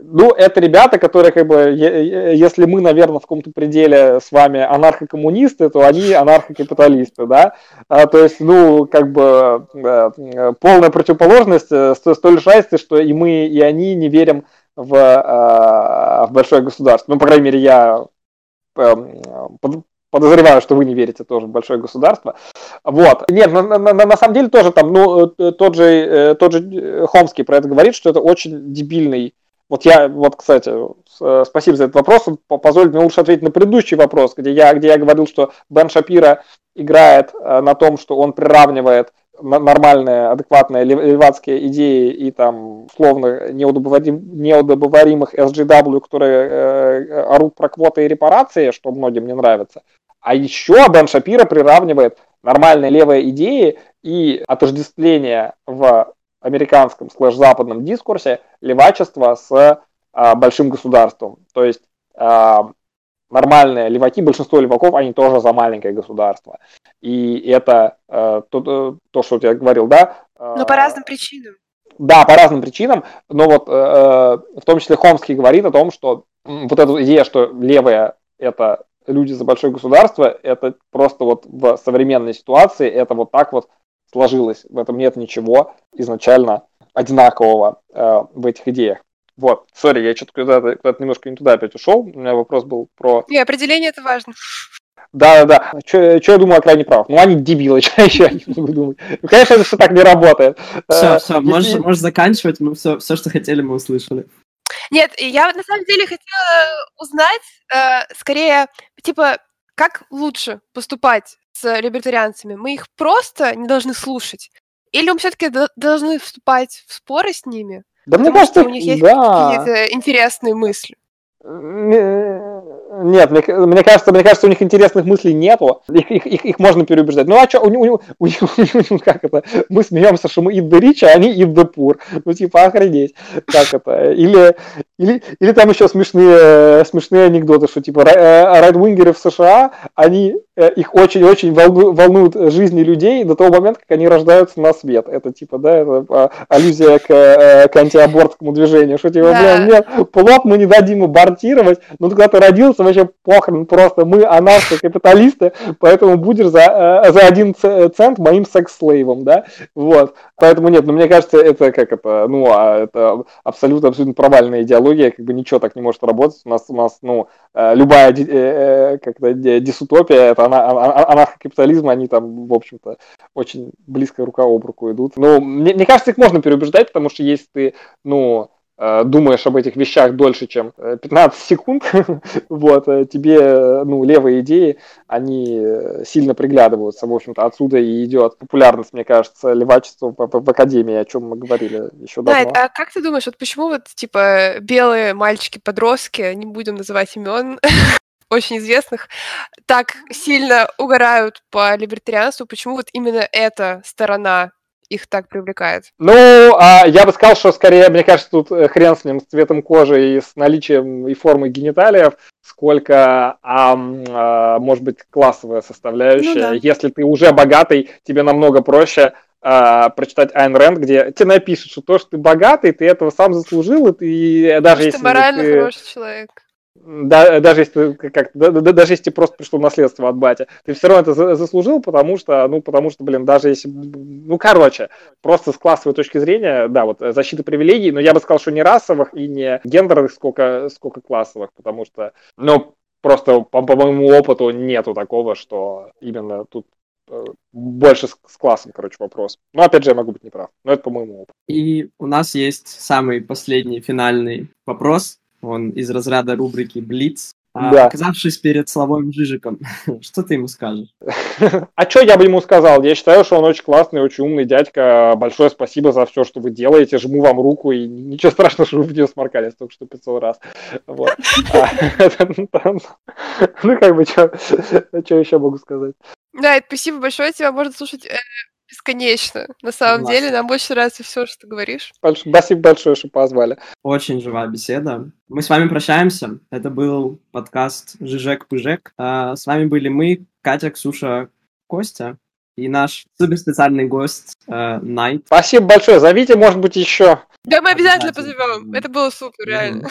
Ну, это ребята, которые, как бы, если мы, наверное, в каком-то пределе с вами анархокоммунисты, то они анархокапиталисты, да? А, то есть, ну, как бы, полная противоположность э, с той лишь разницы, что и мы, и они не верим в, в большое государство. Ну, по крайней мере, я эм, подозреваю, что вы не верите тоже в большое государство. Вот. Нет, на, на, на, самом деле тоже там, ну, э, тот же, э, тот же Хомский про это говорит, что это очень дебильный Вот я, вот, кстати, э, спасибо за этот вопрос. Позвольте мне лучше ответить на предыдущий вопрос, где я, где я говорил, что Бен Шапира играет э, на том, что он приравнивает нормальные, адекватные левацкие идеи и там условно неудобоварим, неудобоваримых SGW, которые э, орут про квоты и репарации, что многим не нравится. А еще Бен Шапира приравнивает нормальные левые идеи и отождествление в американском слэш-западном дискурсе левачества с а, большим государством. То есть а, нормальные леваки, большинство леваков, они тоже за маленькое государство. И это а, то, то, что я говорил, да? Но по разным причинам. Да, по разным причинам, но вот э, э, в том числе Хомский говорит о том, что вот эта идея, что левые это люди за большое государство, это просто вот в современной ситуации, это вот так вот сложилось. В этом нет ничего изначально одинакового э, в этих идеях. Вот, сори, я что-то куда-то, куда немножко не туда опять ушел. У меня вопрос был про... Не, определение это важно. Да, да, да. Что я думаю о крайне правых? Ну, они дебилы, что еще я могу думать? Ну, конечно, это все так не работает. Все, все, можешь, можешь заканчивать, мы все, все, что хотели, мы услышали. Нет, я на самом деле хотела узнать, э, скорее, типа, как лучше поступать с либертарианцами? Мы их просто не должны слушать? Или мы все-таки должны вступать в споры с ними? Да мне кажется, у них есть да. какие-то интересные мысли. Нет, мне, мне кажется, мне кажется, у них интересных мыслей нету. Их, их, их, их можно переубеждать. Ну а что, у, у, у, у, как это? Мы смеемся, что мы the rich, а они the poor. Ну типа охренеть. Как это? Или, или, или там еще смешные, смешные анекдоты, что типа райдвингеры в США, они Э, их очень-очень волнуют жизни людей до того момента, как они рождаются на свет. Это типа, да, это а, аллюзия к, э, к антиабортскому движению. Что типа, да. блин, нет, плод мы не дадим абортировать, ну когда ты родился, вообще похрен, просто мы анархо-капиталисты, поэтому будешь за, э, за один цент моим секс-слейвом, да, вот. Поэтому нет, ну мне кажется, это как это, ну, а это абсолютно, абсолютно провальная идеология, как бы ничего так не может работать. У нас, у нас ну, любая как-то дисутопия, это анархокапитализм, они там, в общем-то, очень близко рука об руку идут. Но мне, мне кажется, их можно переубеждать, потому что если ты, ну, э, думаешь об этих вещах дольше, чем 15 э, секунд, вот, э, тебе, ну, левые идеи, они сильно приглядываются, в общем-то, отсюда и идет популярность, мне кажется, левачества в, в Академии, о чем мы говорили еще давно. Да, а как ты думаешь, вот почему вот, типа, белые мальчики-подростки, не будем называть имен, очень известных, так сильно угорают по либертарианству, почему вот именно эта сторона их так привлекает? Ну, а, я бы сказал, что скорее, мне кажется, тут э, хрен с ним, с цветом кожи и с наличием и формы гениталиев, сколько, а, а, может быть, классовая составляющая. Ну, да. Если ты уже богатый, тебе намного проще а, прочитать Айн Рэнд, где тебе напишут, что то, что ты богатый, ты этого сам заслужил, и ты даже Потому если ты морально ты... хороший человек да, даже если как, да, да, даже если просто пришло наследство от батя, ты все равно это заслужил, потому что, ну, потому что, блин, даже если, ну, короче, просто с классовой точки зрения, да, вот защита привилегий, но я бы сказал, что не расовых и не гендерных, сколько, сколько классовых, потому что, ну, просто по, по моему опыту нету такого, что именно тут э, больше с, с классом, короче, вопрос. Но опять же, я могу быть неправ. Но это по моему опыту. И у нас есть самый последний финальный вопрос он из разряда рубрики «Блиц». А, да. Оказавшись перед Славой Жижиком, что ты ему скажешь? А что я бы ему сказал? Я считаю, что он очень классный, очень умный дядька. Большое спасибо за все, что вы делаете. Жму вам руку, и ничего страшного, что вы в нее сморкались только что 500 раз. Вот. А, ну, как бы, что еще могу сказать? Да, спасибо большое. Тебя можно слушать э, бесконечно. На самом Классно. деле, нам больше нравится все, что ты говоришь. Больш... Спасибо большое, что позвали. Очень живая беседа. Мы с вами прощаемся. Это был подкаст Жижек-Пыжек. А, с вами были мы, Катя, Ксюша, Костя и наш суперспециальный гость э, Найт. Спасибо большое. Зовите, может быть, еще. Да, мы обязательно позовем. Это было супер, реально.